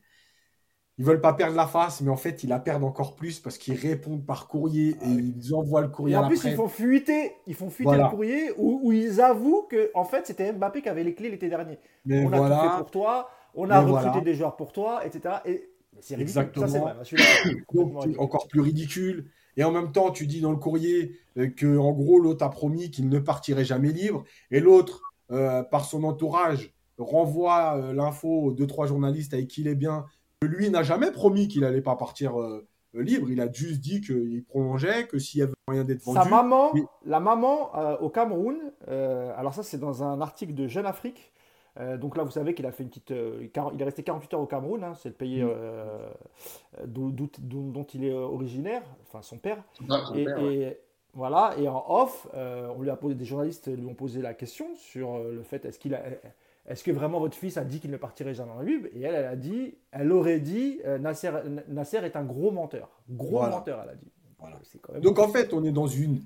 ils veulent pas perdre la face, mais en fait, ils la perdent encore plus parce qu'ils répondent par courrier et ah ils envoient le courrier. Et en plus, ils font fuiter, ils font fuiter le courrier où, ils avouent que en fait, c'était Mbappé qui avait les clés l'été dernier. Mais on a tout fait pour toi, on a recruté des joueurs pour toi, etc. Et c'est ridicule. Exactement. Ça, vrai. encore plus ridicule. Et en même temps, tu dis dans le courrier euh, que en gros, l'autre a promis qu'il ne partirait jamais libre, et l'autre, euh, par son entourage, renvoie euh, l'info aux deux trois journalistes avec qui il est bien lui n'a jamais promis qu'il n'allait pas partir euh, libre. Il a juste dit qu'il prolongeait, que s'il y avait moyen d'être vendu. Sa maman, la maman euh, au Cameroun, euh, alors ça c'est dans un article de Jeune Afrique. donc là, vous savez qu'il a fait une petite, il est resté 48 heures au Cameroun. Hein, c'est le pays mm. dont, il est originaire, enfin son père. et, voilà. Et en off, on lui a posé, des journalistes lui ont posé la question sur le fait est-ce qu'il a est-ce que vraiment votre fils a dit qu'il ne partirait jamais en Libye Et elle, elle a dit, elle aurait dit, euh, Nasser, Nasser, est un gros menteur. Gros menteur, elle a dit. Voilà. Donc en fait, on est dans une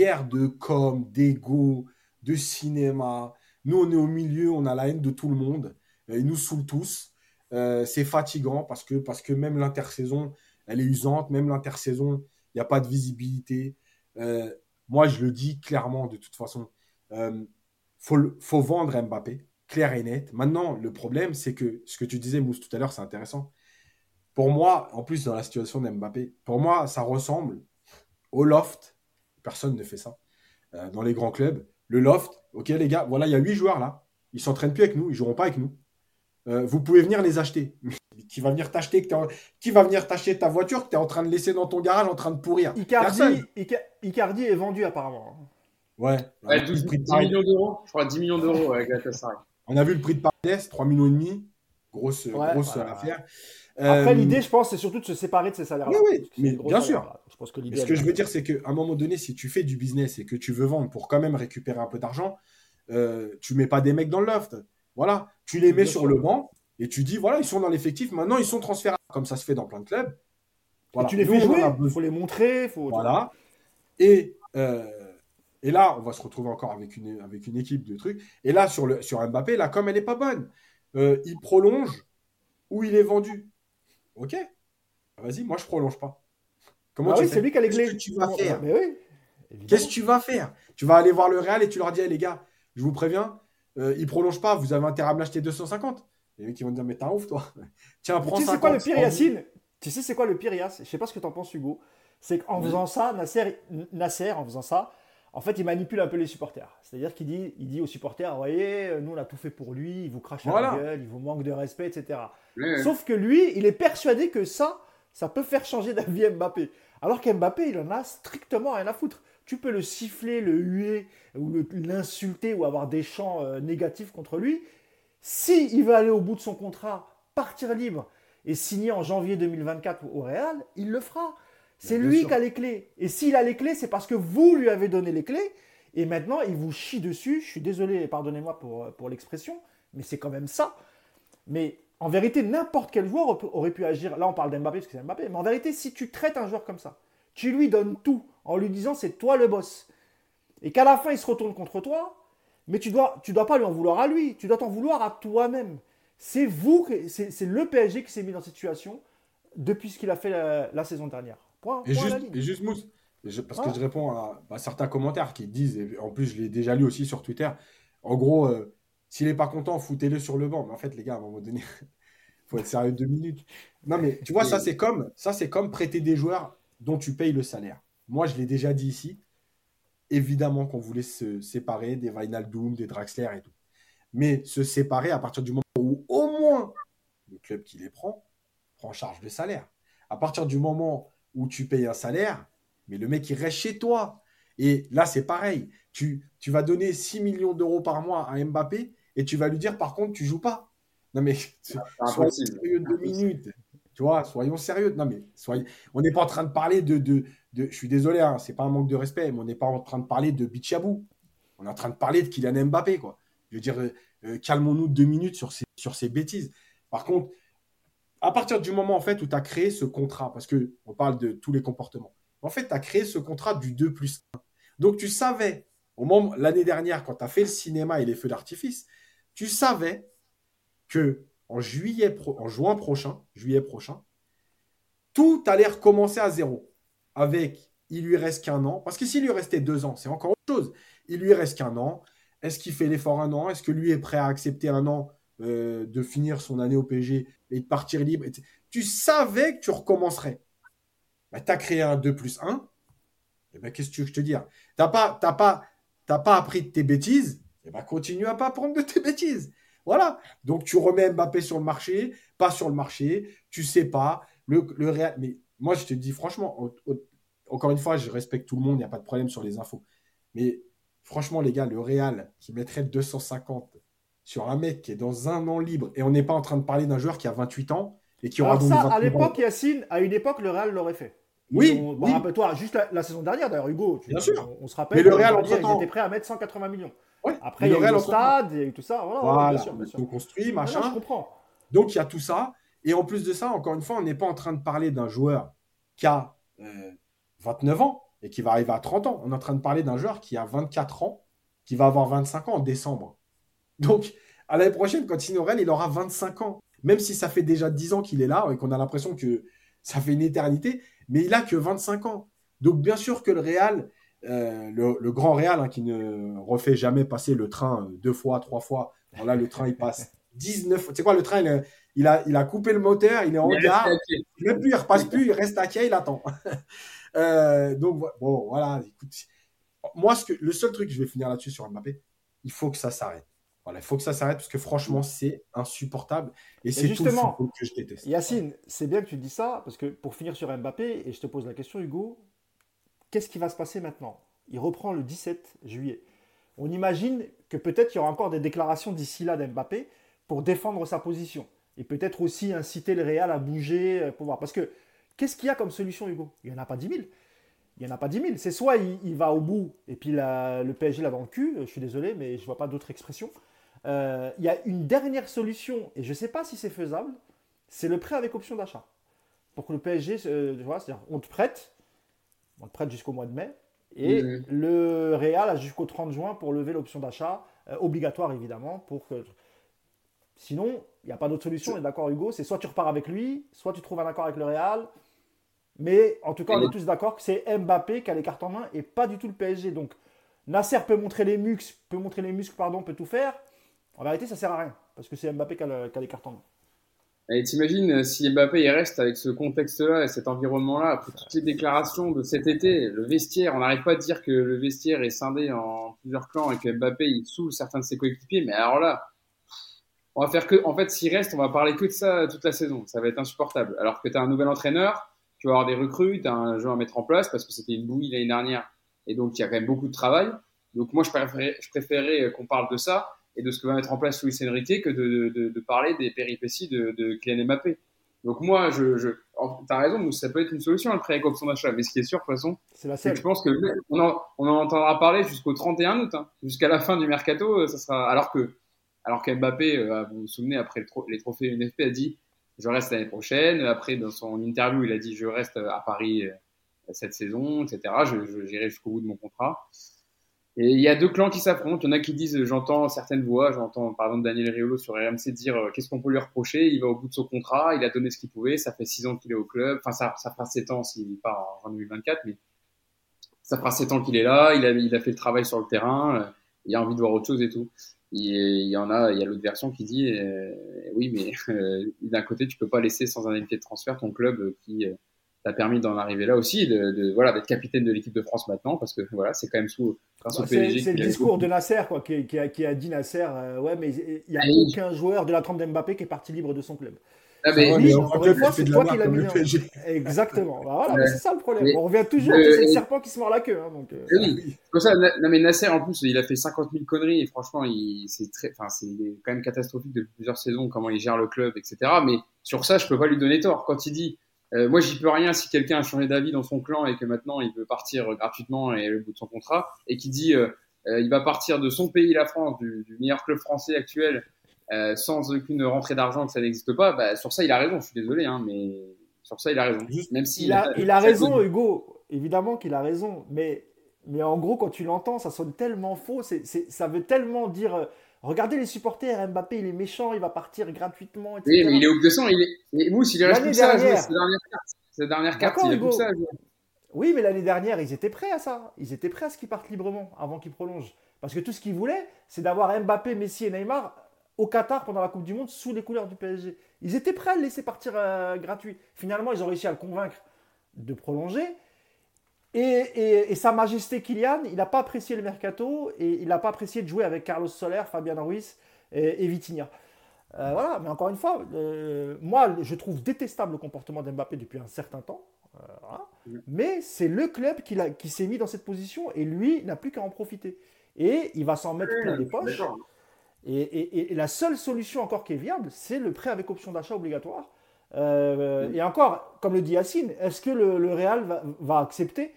guerre de com, d'ego, de cinéma. Nous, on est au milieu, on a la haine de tout le monde. Ils nous saoulent tous. Euh, c'est fatigant parce que, parce que même l'intersaison, elle est usante. Même l'intersaison, il n'y a pas de visibilité. Euh, moi, je le dis clairement de toute façon. Il euh, faut, faut vendre Mbappé, clair et net. Maintenant, le problème, c'est que ce que tu disais, Mousse, tout à l'heure, c'est intéressant. Pour moi, en plus, dans la situation d'Mbappé, pour moi, ça ressemble au loft. Personne ne fait ça. dans les grands clubs, le loft, ok les gars, voilà, il y a huit joueurs là. Ils s'entraînent plus avec nous, ils joueront pas avec nous. Euh, vous pouvez venir les acheter. qui va venir t'acheter Qui va venir t'acheter ta voiture que tu es en train de laisser dans ton garage en train de pourrir? Icardi, Icardi est vendu apparemment. Ouais. 12, 10 millions d'euros. Je crois 10 millions d'euros avec On a vu le prix de Paredes, 3 millions et demi. Grosse, grosse affaire. Après, euh, l'idée, je pense, c'est surtout de se séparer de ces salaires. Oui, oui, mais bien sûr. Je pense que ce que je veux dire, c'est qu'à un moment donné, si tu fais du business et que tu veux vendre pour quand même récupérer un peu d'argent, euh, tu mets pas des mecs dans le loft. Voilà, tu les mets sur le banc et tu dis voilà, ils sont dans l'effectif, maintenant ils sont transférables, comme ça se fait dans plein de clubs. Voilà. tu les fais jouer, il faut les montrer. Faut... Voilà. Et, euh, et là, on va se retrouver encore avec une, avec une équipe de trucs. Et là, sur, le, sur Mbappé, là, comme elle n'est pas bonne, euh, il prolonge ou il est vendu. Ok, vas-y, moi je prolonge pas. Comment ah oui, c'est lui qui a les clés. Qu'est-ce que tu vas faire Qu'est-ce que tu vas faire? Tu vas aller voir le Real et tu leur dis les gars, je vous préviens, euh, il prolonge pas, vous avez intérêt à me l'acheter 250. Les mecs qui vont dire, mais t'es un ouf, toi. Tiens, prends tu sais quoi le pire, Yacine? Tu sais, c'est quoi le pire, Yass Je sais pas ce que t'en penses, Hugo. C'est qu'en faisant ça, Nasser, Nasser, en faisant ça, en fait, il manipule un peu les supporters. C'est-à-dire qu'il dit, il dit aux supporters, vous voyez, nous, on a tout fait pour lui, il vous crache à la gueule, il vous manque de respect, etc. Sauf que lui, il est persuadé que ça, ça peut faire changer d'avis Mbappé. Alors qu'Mbappé, il en a strictement rien à foutre tu peux le siffler, le huer, ou l'insulter, ou avoir des chants euh, négatifs contre lui. Si il veut aller au bout de son contrat, partir libre et signer en janvier 2024 au Real, il le fera. C'est lui qui a les clés. Et s'il a les clés, c'est parce que vous lui avez donné les clés. Et maintenant, il vous chie dessus. Je suis désolé, pardonnez-moi pour, euh, pour l'expression, mais c'est quand même ça. Mais en vérité, n'importe quel joueur aurait pu agir. Là, on parle d'Mbappé parce que c'est Mbappé. Mais en vérité, si tu traites un joueur comme ça, tu lui donnes tout en lui disant c'est toi le boss. Et qu'à la fin, il se retourne contre toi, mais tu dois, tu dois pas lui en vouloir à lui, tu dois t'en vouloir à toi-même. C'est vous, c'est le PSG qui s'est mis dans cette situation depuis ce qu'il a fait la, saison dernière. Point, et, juste, Mousse, parce que je réponds à, certains commentaires qui disent, et en plus je l'ai déjà lu aussi sur Twitter, en gros, euh, s'il n'est pas content, foutez-le sur le banc. Mais en fait, les gars, à un moment donné, faut être sérieux deux minutes. Non, mais tu vois, ça c'est comme, ça c'est comme prêter des joueurs dont tu payes le salaire. Moi, je l'ai déjà dit ici. Évidemment qu'on voulait se séparer des Doom, des Draxler et tout. Mais se séparer à partir du moment où au moins le club qui les prend prend en charge le salaire. À partir du moment où tu payes un salaire, mais le mec il reste chez toi. Et là, c'est pareil. Tu, tu vas donner 6 millions d'euros par mois à Mbappé et tu vas lui dire par contre, tu joues pas. Non mais sois sérieux deux minutes. Tu vois, soyons sérieux. Non, mais soyez... on n'est pas en train de parler de. de, Je suis désolé, hein, c'est pas un manque de respect, mais on n'est pas en train de parler de Bichabou. On est en train de parler de Kylian Mbappé, quoi. Je veux dire, euh, euh, calmons-nous deux minutes sur ces, sur ces bêtises. Par contre, à partir du moment en fait où tu as créé ce contrat, parce que on parle de tous les comportements, en fait, tu as créé ce contrat du 2 plus 1. Donc tu savais, au moment l'année dernière, quand tu as fait le cinéma et les feux d'artifice, tu savais que en juin prochain, juillet prochain, tout allait recommencer à zéro. Avec, il lui reste qu'un an. Parce que s'il lui restait deux ans, c'est encore autre chose. Il lui reste qu'un an. Est-ce qu'il fait l'effort un an? Est-ce que lui est prêt à accepter un an euh, de finir son année au PSG et de partir libre Tu savais que tu recommencerais. Bah, tu as créé un 2 plus 1. Et eh ben, qu'est-ce que tu veux que je te dire? Tu n'as pas, pas, pas appris de tes bêtises? Et eh ben, continue à pas apprendre de tes bêtises. Voilà. Donc tu remets Mbappé sur le marché, pas sur le marché, tu sais pas. Le, mais moi je te dis franchement, encore une fois, je respecte tout le monde, il n'y a pas de problème sur les infos. Mais franchement, les gars, le Real qui mettrait 250 sur un mec qui est dans un an libre, et on n'est pas en train de parler d'un joueur qui a 28 ans et qui aura Alors ça, à l'époque, Yacine, à une époque, le Real l'aurait fait. oui, Rappelle-toi, juste la, saison dernière, d'ailleurs, Hugo. Bien sûr. On, se rappelle. Mais le Real, ils étaient prêts à mettre 180 millions. Après, il y a eu le stade, il y a eu tout ça. Voilà, bien sûr, bien construit, machin. je comprends. Donc, il y a tout ça. Et en plus de ça, encore une fois, on n'est pas en train de parler d'un joueur qui a, euh, 29 ans et qui va arriver à 30 ans. On est en train de parler d'un joueur qui a 24 ans, qui va avoir 25 ans en décembre. Donc, à l'année prochaine, quand Real, il aura 25 ans. Même si ça fait déjà 10 ans qu'il est là et qu'on a l'impression que ça fait une éternité, mais il a que 25 ans. Donc, bien sûr que le Real, euh, le, grand Real, hein, qui ne refait jamais passer le train deux fois, trois fois. là, le train, il passe 19. Tu sais quoi, le train, il, a, il a coupé le moteur, il est en gare. Même plus, il repasse plus, il reste à quai, il attend. Euh, donc, bon, voilà. Écoute, moi, ce que, le seul truc, je vais finir là-dessus sur Mbappé, il faut que ça s'arrête. Voilà, il faut que ça s'arrête parce que franchement, c'est insupportable. Et c'est justement que je déteste. Yacine, c'est bien que tu dis ça parce que pour finir sur Mbappé, et je te pose la question, Hugo, qu'est-ce qui va se passer maintenant? Il reprend le 17 juillet. On imagine que peut-être il y aura encore des déclarations d'ici là d'Mbappé pour défendre sa position. Et peut-être aussi inciter le Real à bouger euh, pour voir. Parce que qu'est-ce qu'il y a comme solution, Hugo? Il n'y en a pas 10 000. Il n'y en a pas 10 000. C'est soit il, va au bout et puis le PSG l'a dans le cul. Je suis désolé, mais je ne vois pas d'autre expression. Euh, il y a une dernière solution, et je ne sais pas si c'est faisable, c'est le prêt avec option d'achat. Pour que le PSG, euh, c'est-à-dire on te prête, on te prête jusqu'au mois de mai, et le Real a jusqu'au 30 juin pour lever l'option d'achat, euh, obligatoire évidemment, pour que... Sinon, il n'y a pas d'autre solution, on est d'accord Hugo, c'est soit tu repars avec lui, soit tu trouves un accord avec le Real, mais en tout cas, on est tous d'accord que c'est Mbappé qui a les cartes en main et pas du tout le PSG. Donc, Nasser peut montrer les muscles, peut montrer les muscles, pardon, peut tout faire. En vérité, ça sert à rien parce que c'est Mbappé qui a, qui les main. Et t'imagines euh, si Mbappé il reste avec ce contexte-là et cet environnement-là, après toutes les déclarations de cet été, le vestiaire, on n'arrive pas à dire que le vestiaire est scindé en plusieurs clans et que Mbappé il saoule certains de ses coéquipiers, mais alors là, on va faire que, en fait, s'il reste, on va parler que de ça toute la saison. Ça va être insupportable. Alors que tu as un nouvel entraîneur, tu vas avoir des recrues, tu as un jeu à mettre en place parce que c'était une bouillie l'année dernière et donc il y a quand même beaucoup de travail. Donc moi, je je préférais qu'on parle de ça et de ce que va mettre en place Luis Enrique que de, de, de parler des péripéties de, de Kylian Mbappé. Donc moi, je, je as raison, ça peut être une solution le prêt avec option d'achat. Mais ce qui est sûr, de toute façon, c'est que je pense que on en, on en entendra parler jusqu'au 31 août, hein. jusqu'à la fin du mercato. Euh, ça sera alors que alors qu'Mbappé, euh, vous vous souvenez, après les trophées UNFP, a dit je reste l'année prochaine. Après, dans son interview, il a dit je reste à Paris euh, cette saison, etc. Je, j'irai jusqu'au bout de mon contrat. Et il y a deux clans qui s'affrontent. Il y en a qui disent, j'entends certaines voix, j'entends par exemple Daniel Riolo sur RMC dire euh, qu'est-ce qu'on peut lui reprocher? Il va au bout de son contrat, il a donné ce qu'il pouvait, ça fait six ans qu'il est au club. Enfin, ça, ça fera sept ans s'il part en 2024, mais ça fera sept ans qu'il est là, il a, il a fait le travail sur le terrain, euh, il a envie de voir autre chose et tout. il y en a, il y a l'autre version qui dit euh, oui, mais d'un côté, tu peux pas laisser sans indemnité de transfert ton club qui t'a permis d'en arriver là aussi, de, voilà, d'être capitaine de l'équipe de France maintenant, parce que voilà, c'est quand même sous bah, C'est le discours de Nasser, quoi, qui, qui, a, qui, a, dit Nasser, euh, ouais, mais il n'y a aucun joueur de la trempe d'Mbappé qui est parti libre de son club. Ah, mais, oui, c'est toi qui l'as mis. Exactement. Bah, voilà, c'est ça le problème. On revient toujours, c'est le serpent qui se mord la queue. Hein, donc, euh, oui, comme ça, non, mais Nasser, en plus, il a fait 50 000 conneries et franchement, c'est très, enfin, c'est quand même catastrophique depuis plusieurs saisons comment il gère le club, etc. Mais sur ça, je peux pas lui donner tort. Quand il dit, euh, moi, j'y peux rien si quelqu'un a changé d'avis dans son clan et que maintenant il veut partir gratuitement et au bout de son contrat et qui dit euh, euh, il va partir de son pays, la France, du, du meilleur club français actuel, euh, sans aucune rentrée d'argent que ça n'existe pas. Bah, sur ça, il a raison. Je suis désolé, hein, mais sur ça, il a raison. Même si il a, il a raison, Hugo. Évidemment qu'il a raison, mais mais en gros, quand tu l'entends, ça sonne tellement faux. C'est, ça veut tellement dire Regardez les supporters, Mbappé, il est méchant, il va partir gratuitement. Etc. Oui, mais il est au 200, il est. Mousse, il est ça à jouer cartes. Ses dernières cartes, il est ça à jouer. Oui, mais l'année dernière, ils étaient prêts à ça. Ils étaient prêts à ce qu'ils partent librement avant qu'ils prolongent. Parce que tout ce qu'ils voulaient, c'est d'avoir Mbappé, Messi et Neymar au Qatar pendant la Coupe du Monde sous les couleurs du PSG. Ils étaient prêts à le laisser partir euh, gratuit. Finalement, ils ont réussi à le convaincre de prolonger. Et, Sa Majesté Kylian, il n'a pas apprécié le mercato et il n'a pas apprécié de jouer avec Carlos Soler, Fabian Ruiz et, et Vitinha. Euh, voilà, mais encore une fois, euh, moi, je trouve détestable le comportement d'Mbappé depuis un certain temps. Euh, mais c'est le club qui, qui s'est mis dans cette position et lui n'a plus qu'à en profiter. Et il va s'en mettre plein les poches. Et, la seule solution encore qui est viable, c'est le prêt avec option d'achat obligatoire. Et encore, comme le dit Yacine, est-ce que le, Real va, va accepter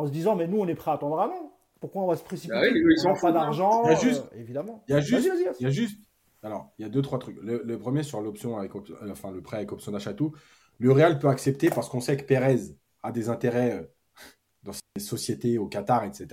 en se disant, mais nous, on est prêt à attendre un an. Pourquoi on va se précipiter bah Ils n'ont pas d'argent, il y a juste, euh, évidemment. Il y a juste, il y a juste, alors, il y a deux, trois trucs. Le, premier sur l'option avec, euh, enfin, le prêt avec option d'achat tout. Le Real peut accepter parce qu'on sait que Pérez a des intérêts euh, dans ces sociétés au Qatar, etc.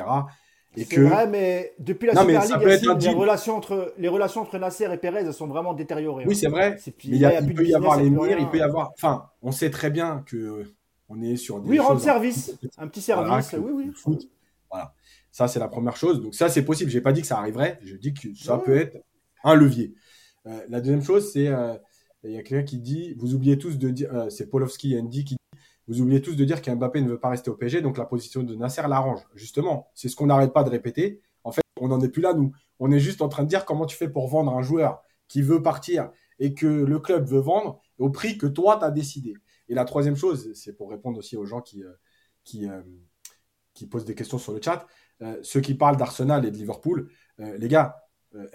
C'est que... vrai, mais depuis la Super League, les, relations entre, les relations entre Nasser et Perez sont vraiment détériorées. Oui, hein. c'est vrai. Mais il, peut y avoir les murs, il peut y avoir. Enfin, on sait très bien que on est sur des. Oui, rendre service. Un petit service. oui, oui. Foot. Voilà. Ça, c'est la première chose. Donc, ça, c'est possible. Je n'ai pas dit que ça arriverait. Je dis que ça peut être un levier. Euh, la deuxième chose, c'est. Euh, il y a quelqu'un qui dit Vous oubliez tous de dire. Euh, c'est Polowski Andy qui dit Vous oubliez tous de dire qu'Mbappé ne veut pas rester au PSG. Donc, la position de Nasser l'arrange. Justement, c'est ce qu'on n'arrête pas de répéter. En fait, on n'en est plus là, nous. On est juste en train de dire comment tu fais pour vendre un joueur qui veut partir et que le club veut vendre au prix que toi, tu as décidé. Et la troisième chose, c'est pour répondre aussi aux gens qui, euh, euh, posent des questions sur le chat, euh, ceux qui parlent d'Arsenal et de Liverpool, les gars,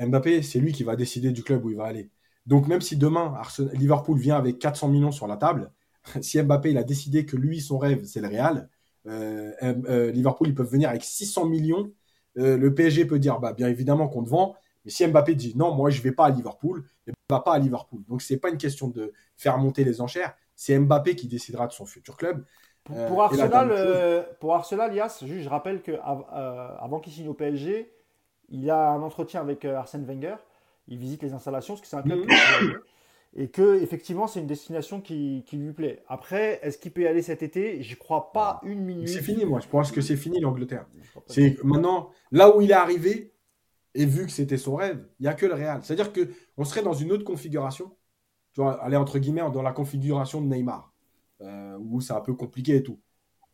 Mbappé, c'est lui qui va décider du club où il va aller. Donc même si demain Liverpool vient avec 400 millions sur la table, si Mbappé a décidé que lui son rêve c'est le Real, Liverpool ils peuvent venir avec 600 millions. le PSG peut dire bah bien évidemment qu'on te vend, mais si Mbappé dit non moi je vais pas à Liverpool, il va pas à Liverpool. Donc c'est pas une question de faire monter les enchères, c'est Mbappé qui décidera de son futur club. Pour, euh, Arsenal, euh, pour Arsenal, Yas, juste, je rappelle qu'avant euh, avant qu'il signe au PSG, il a un entretien avec Arsène Wenger. Il visite les installations, parce que c'est un club et que effectivement c'est une destination qui, lui plaît. Après, est-ce qu'il peut y aller cet été? Je crois pas une minute. C'est fini, moi. Je pense que c'est fini l'Angleterre. C'est maintenant là où il est arrivé et vu que c'était son rêve, il y a que le Real. C'est-à-dire que on serait dans une autre configuration tu vois, aller entre guillemets dans la configuration de Neymar, euh, où c'est un peu compliqué et tout.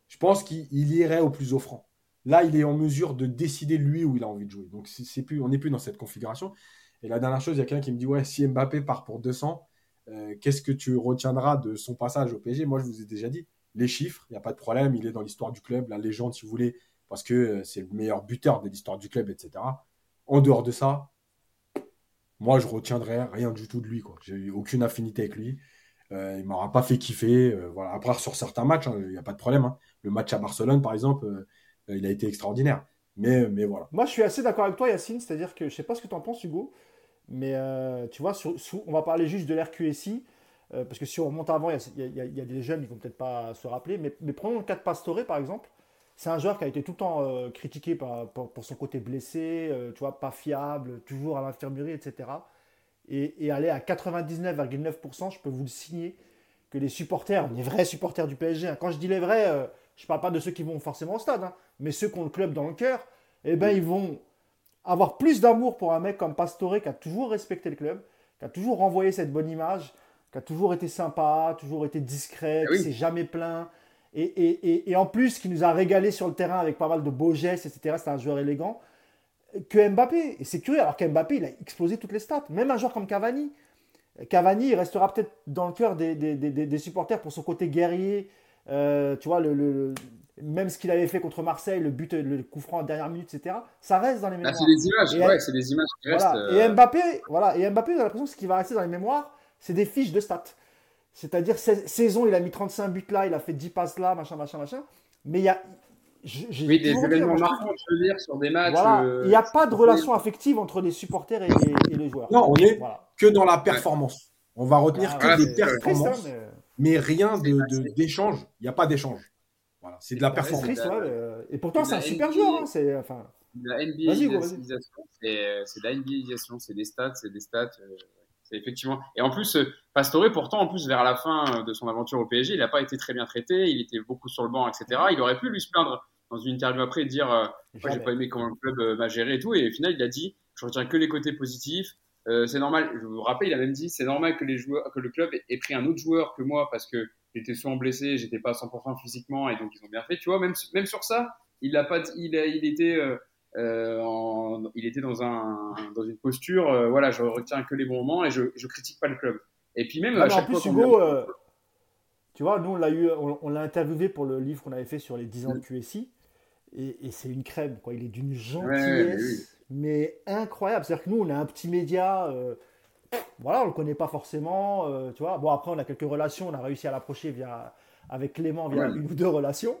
Je pense qu'il irait au plus offrant. Là, il est en mesure de décider lui où il a envie de jouer. Donc, plus, on n'est plus dans cette configuration. Et la dernière chose, il y a quelqu'un qui me dit Ouais, si Mbappé part pour 200, euh, qu'est-ce que tu retiendras de son passage au PSG Moi, je vous ai déjà dit les chiffres, il n'y a pas de problème. Il est dans l'histoire du club, la légende, si vous voulez, parce que euh, c'est le meilleur buteur de l'histoire du club, etc. En dehors de ça, moi, je retiendrai rien du tout de lui. J'ai eu aucune affinité avec lui. Euh, il m'aura pas fait kiffer. Euh, voilà. Après, sur certains matchs, hein, il n'y a pas de problème. Hein. Le match à Barcelone, par exemple, euh, il a été extraordinaire. Mais, mais voilà. Moi, je suis assez d'accord avec toi, Yacine. C'est-à-dire que je sais pas ce que tu en penses, Hugo. Mais tu vois, on va parler juste de l'RQSI. parce que si on remonte avant, il y, a des jeunes, ils vont peut-être pas se rappeler. Mais, mais prenons le cas de Pastore, par exemple. C'est un joueur qui a été tout le temps euh, critiqué pour, son côté blessé, euh, tu vois, pas fiable, toujours à l'infirmerie, etc. Et, aller à 99,9%, je peux vous le signer, que les supporters, les vrais supporters du PSG, hein, quand je dis les vrais, euh, je ne parle pas de ceux qui vont forcément au stade, hein, mais ceux qui ont le club dans le cœur, eh ben, ils vont avoir plus d'amour pour un mec comme Pastore qui a toujours respecté le club, qui a toujours renvoyé cette bonne image, qui a toujours été sympa, toujours été discret, ah qui s'est jamais plaint, et, et, et, en plus, qui nous a régalé sur le terrain avec pas mal de beaux gestes, etc. C'est un joueur élégant. Que Mbappé. Et c'est curieux, alors qu'Mbappé, il a explosé toutes les stats. Même un joueur comme Cavani. Cavani, il restera peut-être dans le cœur des, des, des, des, supporters pour son côté guerrier. Euh, tu vois, le, le, même ce qu'il avait fait contre Marseille, le but, le coup franc en dernière minute, etc. Ça reste dans les mémoires. c'est des images, et, ouais, c'est des images qui restent. Et euh, Mbappé, voilà, et Mbappé, j'ai l'impression que ce qui va rester dans les mémoires, c'est des fiches de stats. C'est-à-dire, saison, il a mis 35 buts là, il a fait 10 passes là, machin, machin, machin. Mais il y a. Oui, des événements marquants, je veux dire, sur des matchs. Euh, il n'y a pas de relation affective entre les supporters et, les, joueurs. Non, on est que dans la performance. On va retenir ah, que des performances, mais... rien d'échange. De, il n'y a pas d'échange. Voilà, c'est de la performance. Triste, et pourtant, c'est un super joueur. Hein, c'est enfin... La NBA, c'est la NBA, c'est des stats, c'est des stats. Euh, effectivement. Et en plus, euh, Pastore, pourtant, en plus, vers la fin euh, de son aventure au PSG, il n'a pas été très bien traité. Il était beaucoup sur le banc, etc. Il aurait pu lui se plaindre dans une interview après et dire euh, Moi, j'ai pas aimé comment le club m'a géré et tout. Et au final, il a dit Je retiens que les côtés positifs. c'est normal. Je vous rappelle, il a même dit C'est normal que, les joueurs, que le club ait pris un autre joueur que moi parce que j'étais souvent blessé, j'étais pas à 100% physiquement et donc ils ont bien fait. Tu vois, même, même sur ça, il a pas, il, a, il était. Euh, en, il était dans, un, dans une posture, euh, voilà, je retiens que les bons moments et je, je critique pas le club. Et puis même, à chaque plus, Hugo, euh, tu vois, nous on l'a eu, on, l'a interviewé pour le livre qu'on avait fait sur les 10 ans de QSI, et, et c'est une crème, quoi. Il est d'une gentillesse, mais incroyable. C'est-à-dire que nous, on a un petit média. voilà, on le connaît pas forcément, tu vois. Bon, après, on a quelques relations, on a réussi à l'approcher via, avec Clément via une ou deux relations.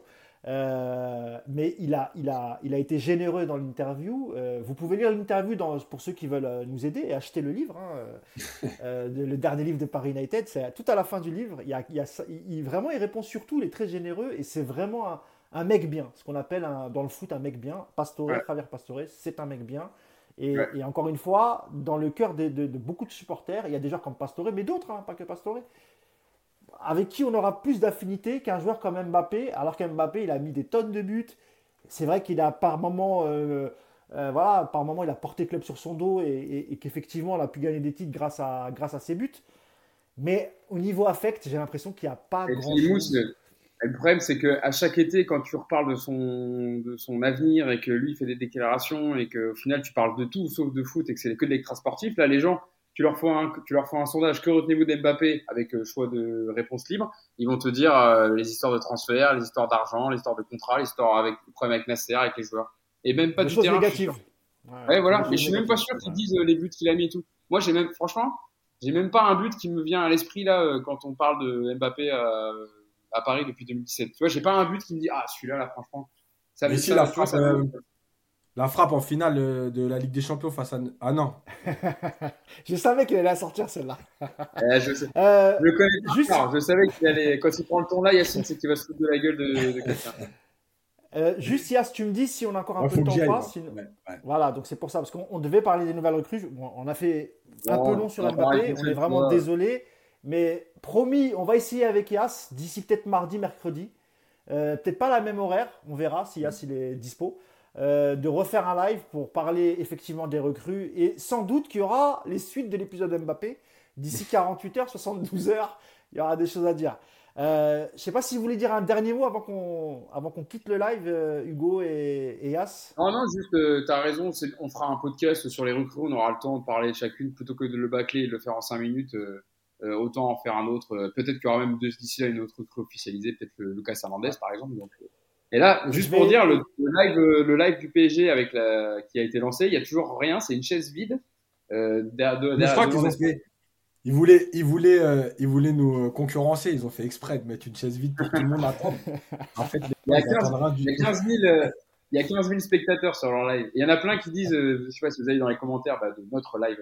Euh, mais il a, il, a, il a été généreux dans l'interview. Euh, vous pouvez lire l'interview pour ceux qui veulent euh, nous aider et acheter le livre. Hein, le dernier livre de Paris United, c'est tout à la fin du livre. Il, y a, il, y a, il, vraiment, il répond surtout, il est très généreux et c'est vraiment un mec bien, ce qu'on appelle dans le foot un mec bien. Pastore, Javier Pastore, c'est un mec bien. Et, encore une fois, dans le cœur de, beaucoup de supporters, il y a des joueurs comme Pastore, mais d'autres, hein, pas que Pastore, avec qui on aura plus d'affinité qu'un joueur comme Mbappé, alors qu'Mbappé, il a mis des tonnes de buts. C'est vrai qu'il a par moment, euh, euh, voilà, par moment, il a porté le club sur son dos et, qu'effectivement, il a pu gagner des titres grâce à, grâce à ses buts. Mais au niveau affect, j'ai l'impression qu'il n'y a pas grand chose. Le problème, c'est qu'à chaque été, quand tu reparles de son, de son avenir et que lui fait des déclarations et qu'au final tu parles de tout sauf de foot et que c'est que de l'extra sportif, là les gens, tu leur fais un, tu leur fais un sondage, que retenez-vous d'Mbappé avec euh, choix de réponse libre, ils vont te dire euh, les histoires de transfert, les histoires d'argent, les histoires de contrat, les histoires avec le problème avec Nasser, avec les joueurs. Et même pas du terrain. Négatives. Ouais, voilà. Mais je suis même pas sûr qu'ils disent euh, les buts qu'il a mis et tout. Moi, j'ai même, franchement, j'ai même pas un but qui me vient à l'esprit là quand on parle de Mbappé à Paris depuis 2017. Tu vois, j'ai pas un but qui me dit ah celui-là là franchement. Ça Mais si la frappe, euh, la frappe en finale euh, de la Ligue des Champions face à ah non. je savais qu'il allait la sortir celle-là. Eh, je, sais. Euh, je connais juste... Je savais qu'il allait quand il prend le tour là, Yacine, c'est qu'il va se foutre de la gueule de, de quelqu'un. Euh, juste Yass, tu me dis si on a encore un peu de temps ou pas. Voilà, donc c'est pour ça, parce qu'on devait parler des nouvelles recrues. on a fait un peu long sur Mbappé, on est vraiment désolé. Mais promis, on va essayer avec Yas d'ici peut-être mardi, mercredi. Euh, peut-être pas la même horaire, on verra si Yas il est dispo. Euh, de refaire un live pour parler effectivement des recrues et sans doute qu'il y aura les suites de l'épisode Mbappé d'ici 48 heures, 72 heures, il y aura des choses à dire. Euh, je ne sais pas si vous voulez dire un dernier mot avant qu'on avant qu'on quitte le live, Hugo et, et Yas. Non, non, juste, tu as raison, on fera un podcast sur les recrues, on aura le temps de parler de chacune plutôt que de le bâcler et de le faire en 5 minutes. Euh, autant en faire un autre. Euh, peut-être qu'il y aura même d'ici là une autre recrue officialisée, peut-être le Lucas Hernandez par exemple. Donc, euh. Et là, juste pour dire, le, live, le live du PSG avec la, qui a été lancé, il y a toujours rien, c'est une chaise vide. Euh, je crois qu'ils ont fait. Ils voulaient, ils, voulaient, ils voulaient nous concurrencer. Ils ont fait exprès de mettre une chaise vide pour que tout le monde attende. En fait, il y a 15, 000, il y a 15 000 spectateurs sur leur live. Il y en a plein qui disent, je sais pas si vous avez dans les commentaires bah, de notre live,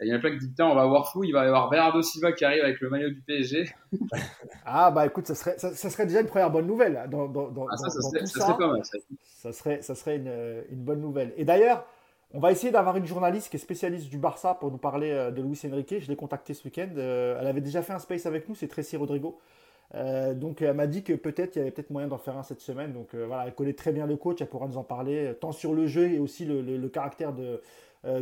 il y en a plein qui disent Putain, on va voir fou, il va y avoir Bernardo Silva qui arrive avec le maillot du PSG. ah, bah écoute, ça serait, ça, serait déjà une première bonne nouvelle. Dans, dans, dans, ah, ça, ça, serait, ça, serait, pas mal. Ça, serait, ça serait une, une bonne nouvelle. Et d'ailleurs, on va essayer d'avoir une journaliste qui est spécialiste du Barça pour nous parler euh, de Luis Enrique. Je l'ai contactée ce week-end. Euh, elle avait déjà fait un space avec nous, c'est Tracy Rodrigo. Euh, donc elle m'a dit que peut-être il y avait peut-être moyen d'en faire un cette semaine. Donc voilà, elle connaît très bien le coach, elle pourra nous en parler, tant sur le jeu et aussi le, le, le caractère de,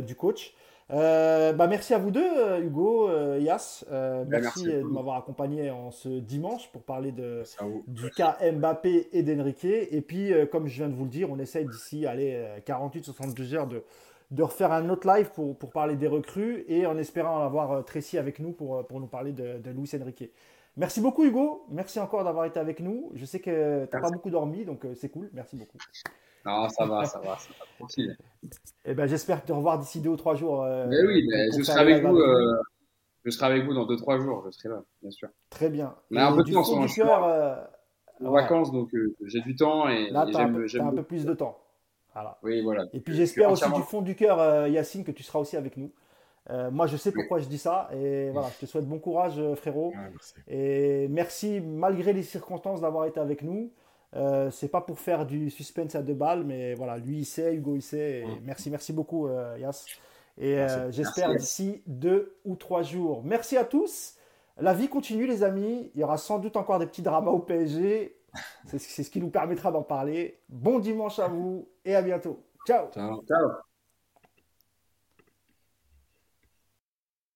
du coach. Euh, bah merci à vous deux, euh, Hugo, euh, Yas. Bah, merci, de m'avoir accompagné en ce dimanche pour parler de, du cas Mbappé et d'Enrique. Et puis, comme je viens de vous le dire, on essaye d'ici 48-72 heures de, de refaire un autre live pour, pour parler des recrues et en espérant avoir Tracy avec nous pour, pour nous parler de, de Luis Enrique. Merci beaucoup Hugo, merci encore d'avoir été avec nous. Je sais que tu n'as pas beaucoup dormi, donc c'est cool, merci beaucoup. Non, ça va, ça va, ça va, tranquille. Eh ben, j'espère te revoir d'ici deux ou trois jours. Euh, mais oui, je serai avec vous. Euh, je serai avec vous dans deux trois jours. Je serai là, bien sûr. Très bien. Mais un peu de temps, du cœur, euh, en vacances, donc j'ai du temps et, là, un, peu plus de temps. Voilà. Oui, voilà. Et puis j'espère aussi du fond du cœur, Yacine, que tu seras aussi avec nous. moi, je sais pourquoi je dis ça. Et voilà, je te souhaite bon courage, frérot. Et merci, malgré les circonstances, d'avoir été avec nous. Euh, c'est pas pour faire du suspense à deux balles, mais voilà, lui il sait, Hugo il sait. Mm. Merci, merci beaucoup, euh, Yas. Et euh, j'espère d'ici deux ou trois jours. Merci à tous. La vie continue, les amis. Il y aura sans doute encore des petits dramas au PSG. C'est ce qui nous permettra d'en parler. Bon dimanche à vous et à bientôt. Ciao. Ciao. Ciao.